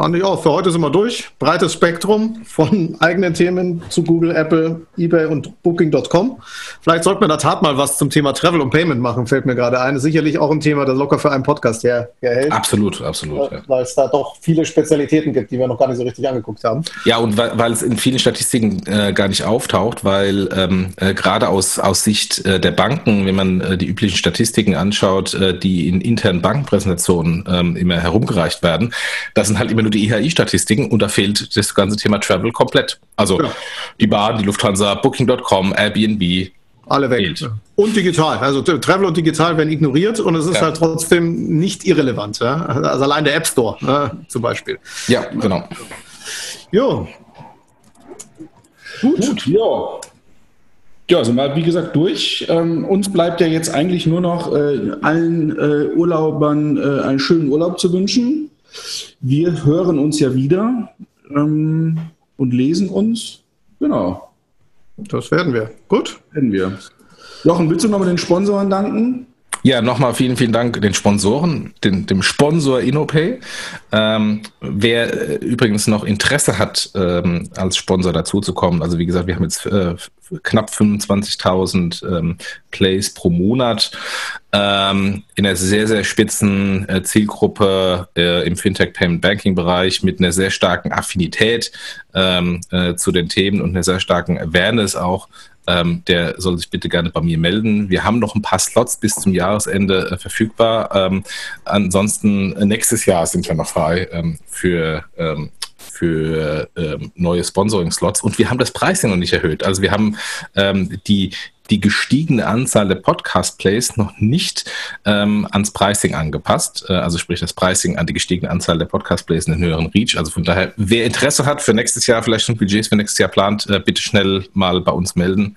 Fand ich auch. Für heute sind wir durch. Breites Spektrum von eigenen Themen zu Google, Apple, eBay und Booking.com. Vielleicht sollten wir in der Tat mal was zum Thema Travel und Payment machen, fällt mir gerade ein. Sicherlich auch ein Thema, das locker für einen Podcast her, herhält. Absolut, absolut. Weil, weil es da doch viele Spezialitäten gibt, die wir noch gar nicht so richtig angeguckt haben. Ja, und weil, weil es in vielen Statistiken äh, gar nicht auftaucht, weil ähm, äh, gerade aus, aus Sicht äh, der Banken, wenn man äh, die üblichen Statistiken anschaut, äh, die in internen Bankenpräsentationen ähm, immer herumgereicht werden, das sind halt immer nur die IHI-Statistiken und da fehlt das ganze Thema Travel komplett. Also ja. die Bahn, die Lufthansa, Booking.com, Airbnb. Alle weg. Fehlt. Und digital. Also Travel und digital werden ignoriert und es ist ja. halt trotzdem nicht irrelevant. Ja? Also allein der App Store ne? zum Beispiel. Ja, genau. Jo. Gut. Gut, ja. Ja, sind wir wie gesagt durch. Ähm, uns bleibt ja jetzt eigentlich nur noch äh, allen äh, Urlaubern äh, einen schönen Urlaub zu wünschen. Wir hören uns ja wieder ähm, und lesen uns. Genau. Das werden wir. Gut. Werden wir. Jochen, willst du nochmal den Sponsoren danken? Ja, nochmal vielen, vielen Dank den Sponsoren, den, dem Sponsor InnoPay. Ähm, wer äh, übrigens noch Interesse hat, ähm, als Sponsor dazuzukommen, also wie gesagt, wir haben jetzt äh, knapp 25.000 ähm, Plays pro Monat ähm, in einer sehr, sehr spitzen äh, Zielgruppe äh, im Fintech Payment Banking Bereich mit einer sehr starken Affinität ähm, äh, zu den Themen und einer sehr starken Awareness auch ähm, der soll sich bitte gerne bei mir melden. Wir haben noch ein paar Slots bis zum Jahresende äh, verfügbar. Ähm, ansonsten äh, nächstes Jahr sind wir noch frei ähm, für ähm, für ähm, neue Sponsoring-Slots und wir haben das Pricing noch nicht erhöht. Also wir haben ähm, die, die gestiegene Anzahl der Podcast-Plays noch nicht ähm, ans Pricing angepasst. Äh, also sprich das Pricing an die gestiegene Anzahl der Podcast-Plays in den höheren Reach. Also von daher, wer Interesse hat für nächstes Jahr, vielleicht schon Budgets für nächstes Jahr plant, äh, bitte schnell mal bei uns melden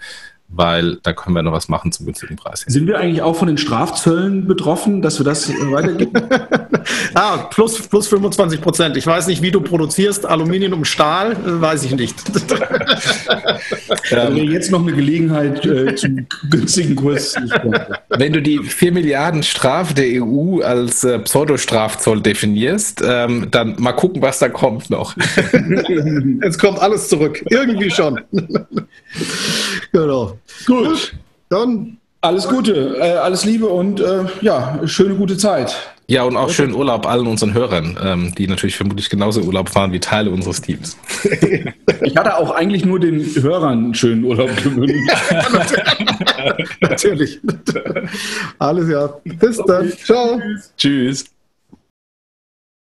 weil da können wir noch was machen zum günstigen Preis. Sind wir eigentlich auch von den Strafzöllen betroffen, dass wir das weitergeben? ah, plus, plus 25 Prozent. Ich weiß nicht, wie du produzierst. Aluminium und Stahl, äh, weiß ich nicht. also jetzt noch eine Gelegenheit äh, zum günstigen Kurs. Wenn du die 4 Milliarden Strafe der EU als äh, Pseudostrafzoll definierst, ähm, dann mal gucken, was da kommt noch. Jetzt kommt alles zurück. Irgendwie schon. genau. Gut. Dann alles Gute, äh, alles Liebe und äh, ja, schöne gute Zeit. Ja, und auch schönen Urlaub allen unseren Hörern, ähm, die natürlich vermutlich genauso Urlaub fahren wie Teile unseres Teams. ich hatte auch eigentlich nur den Hörern einen schönen Urlaub gewünscht. natürlich. Alles ja. Bis dann. Ciao. Tschüss.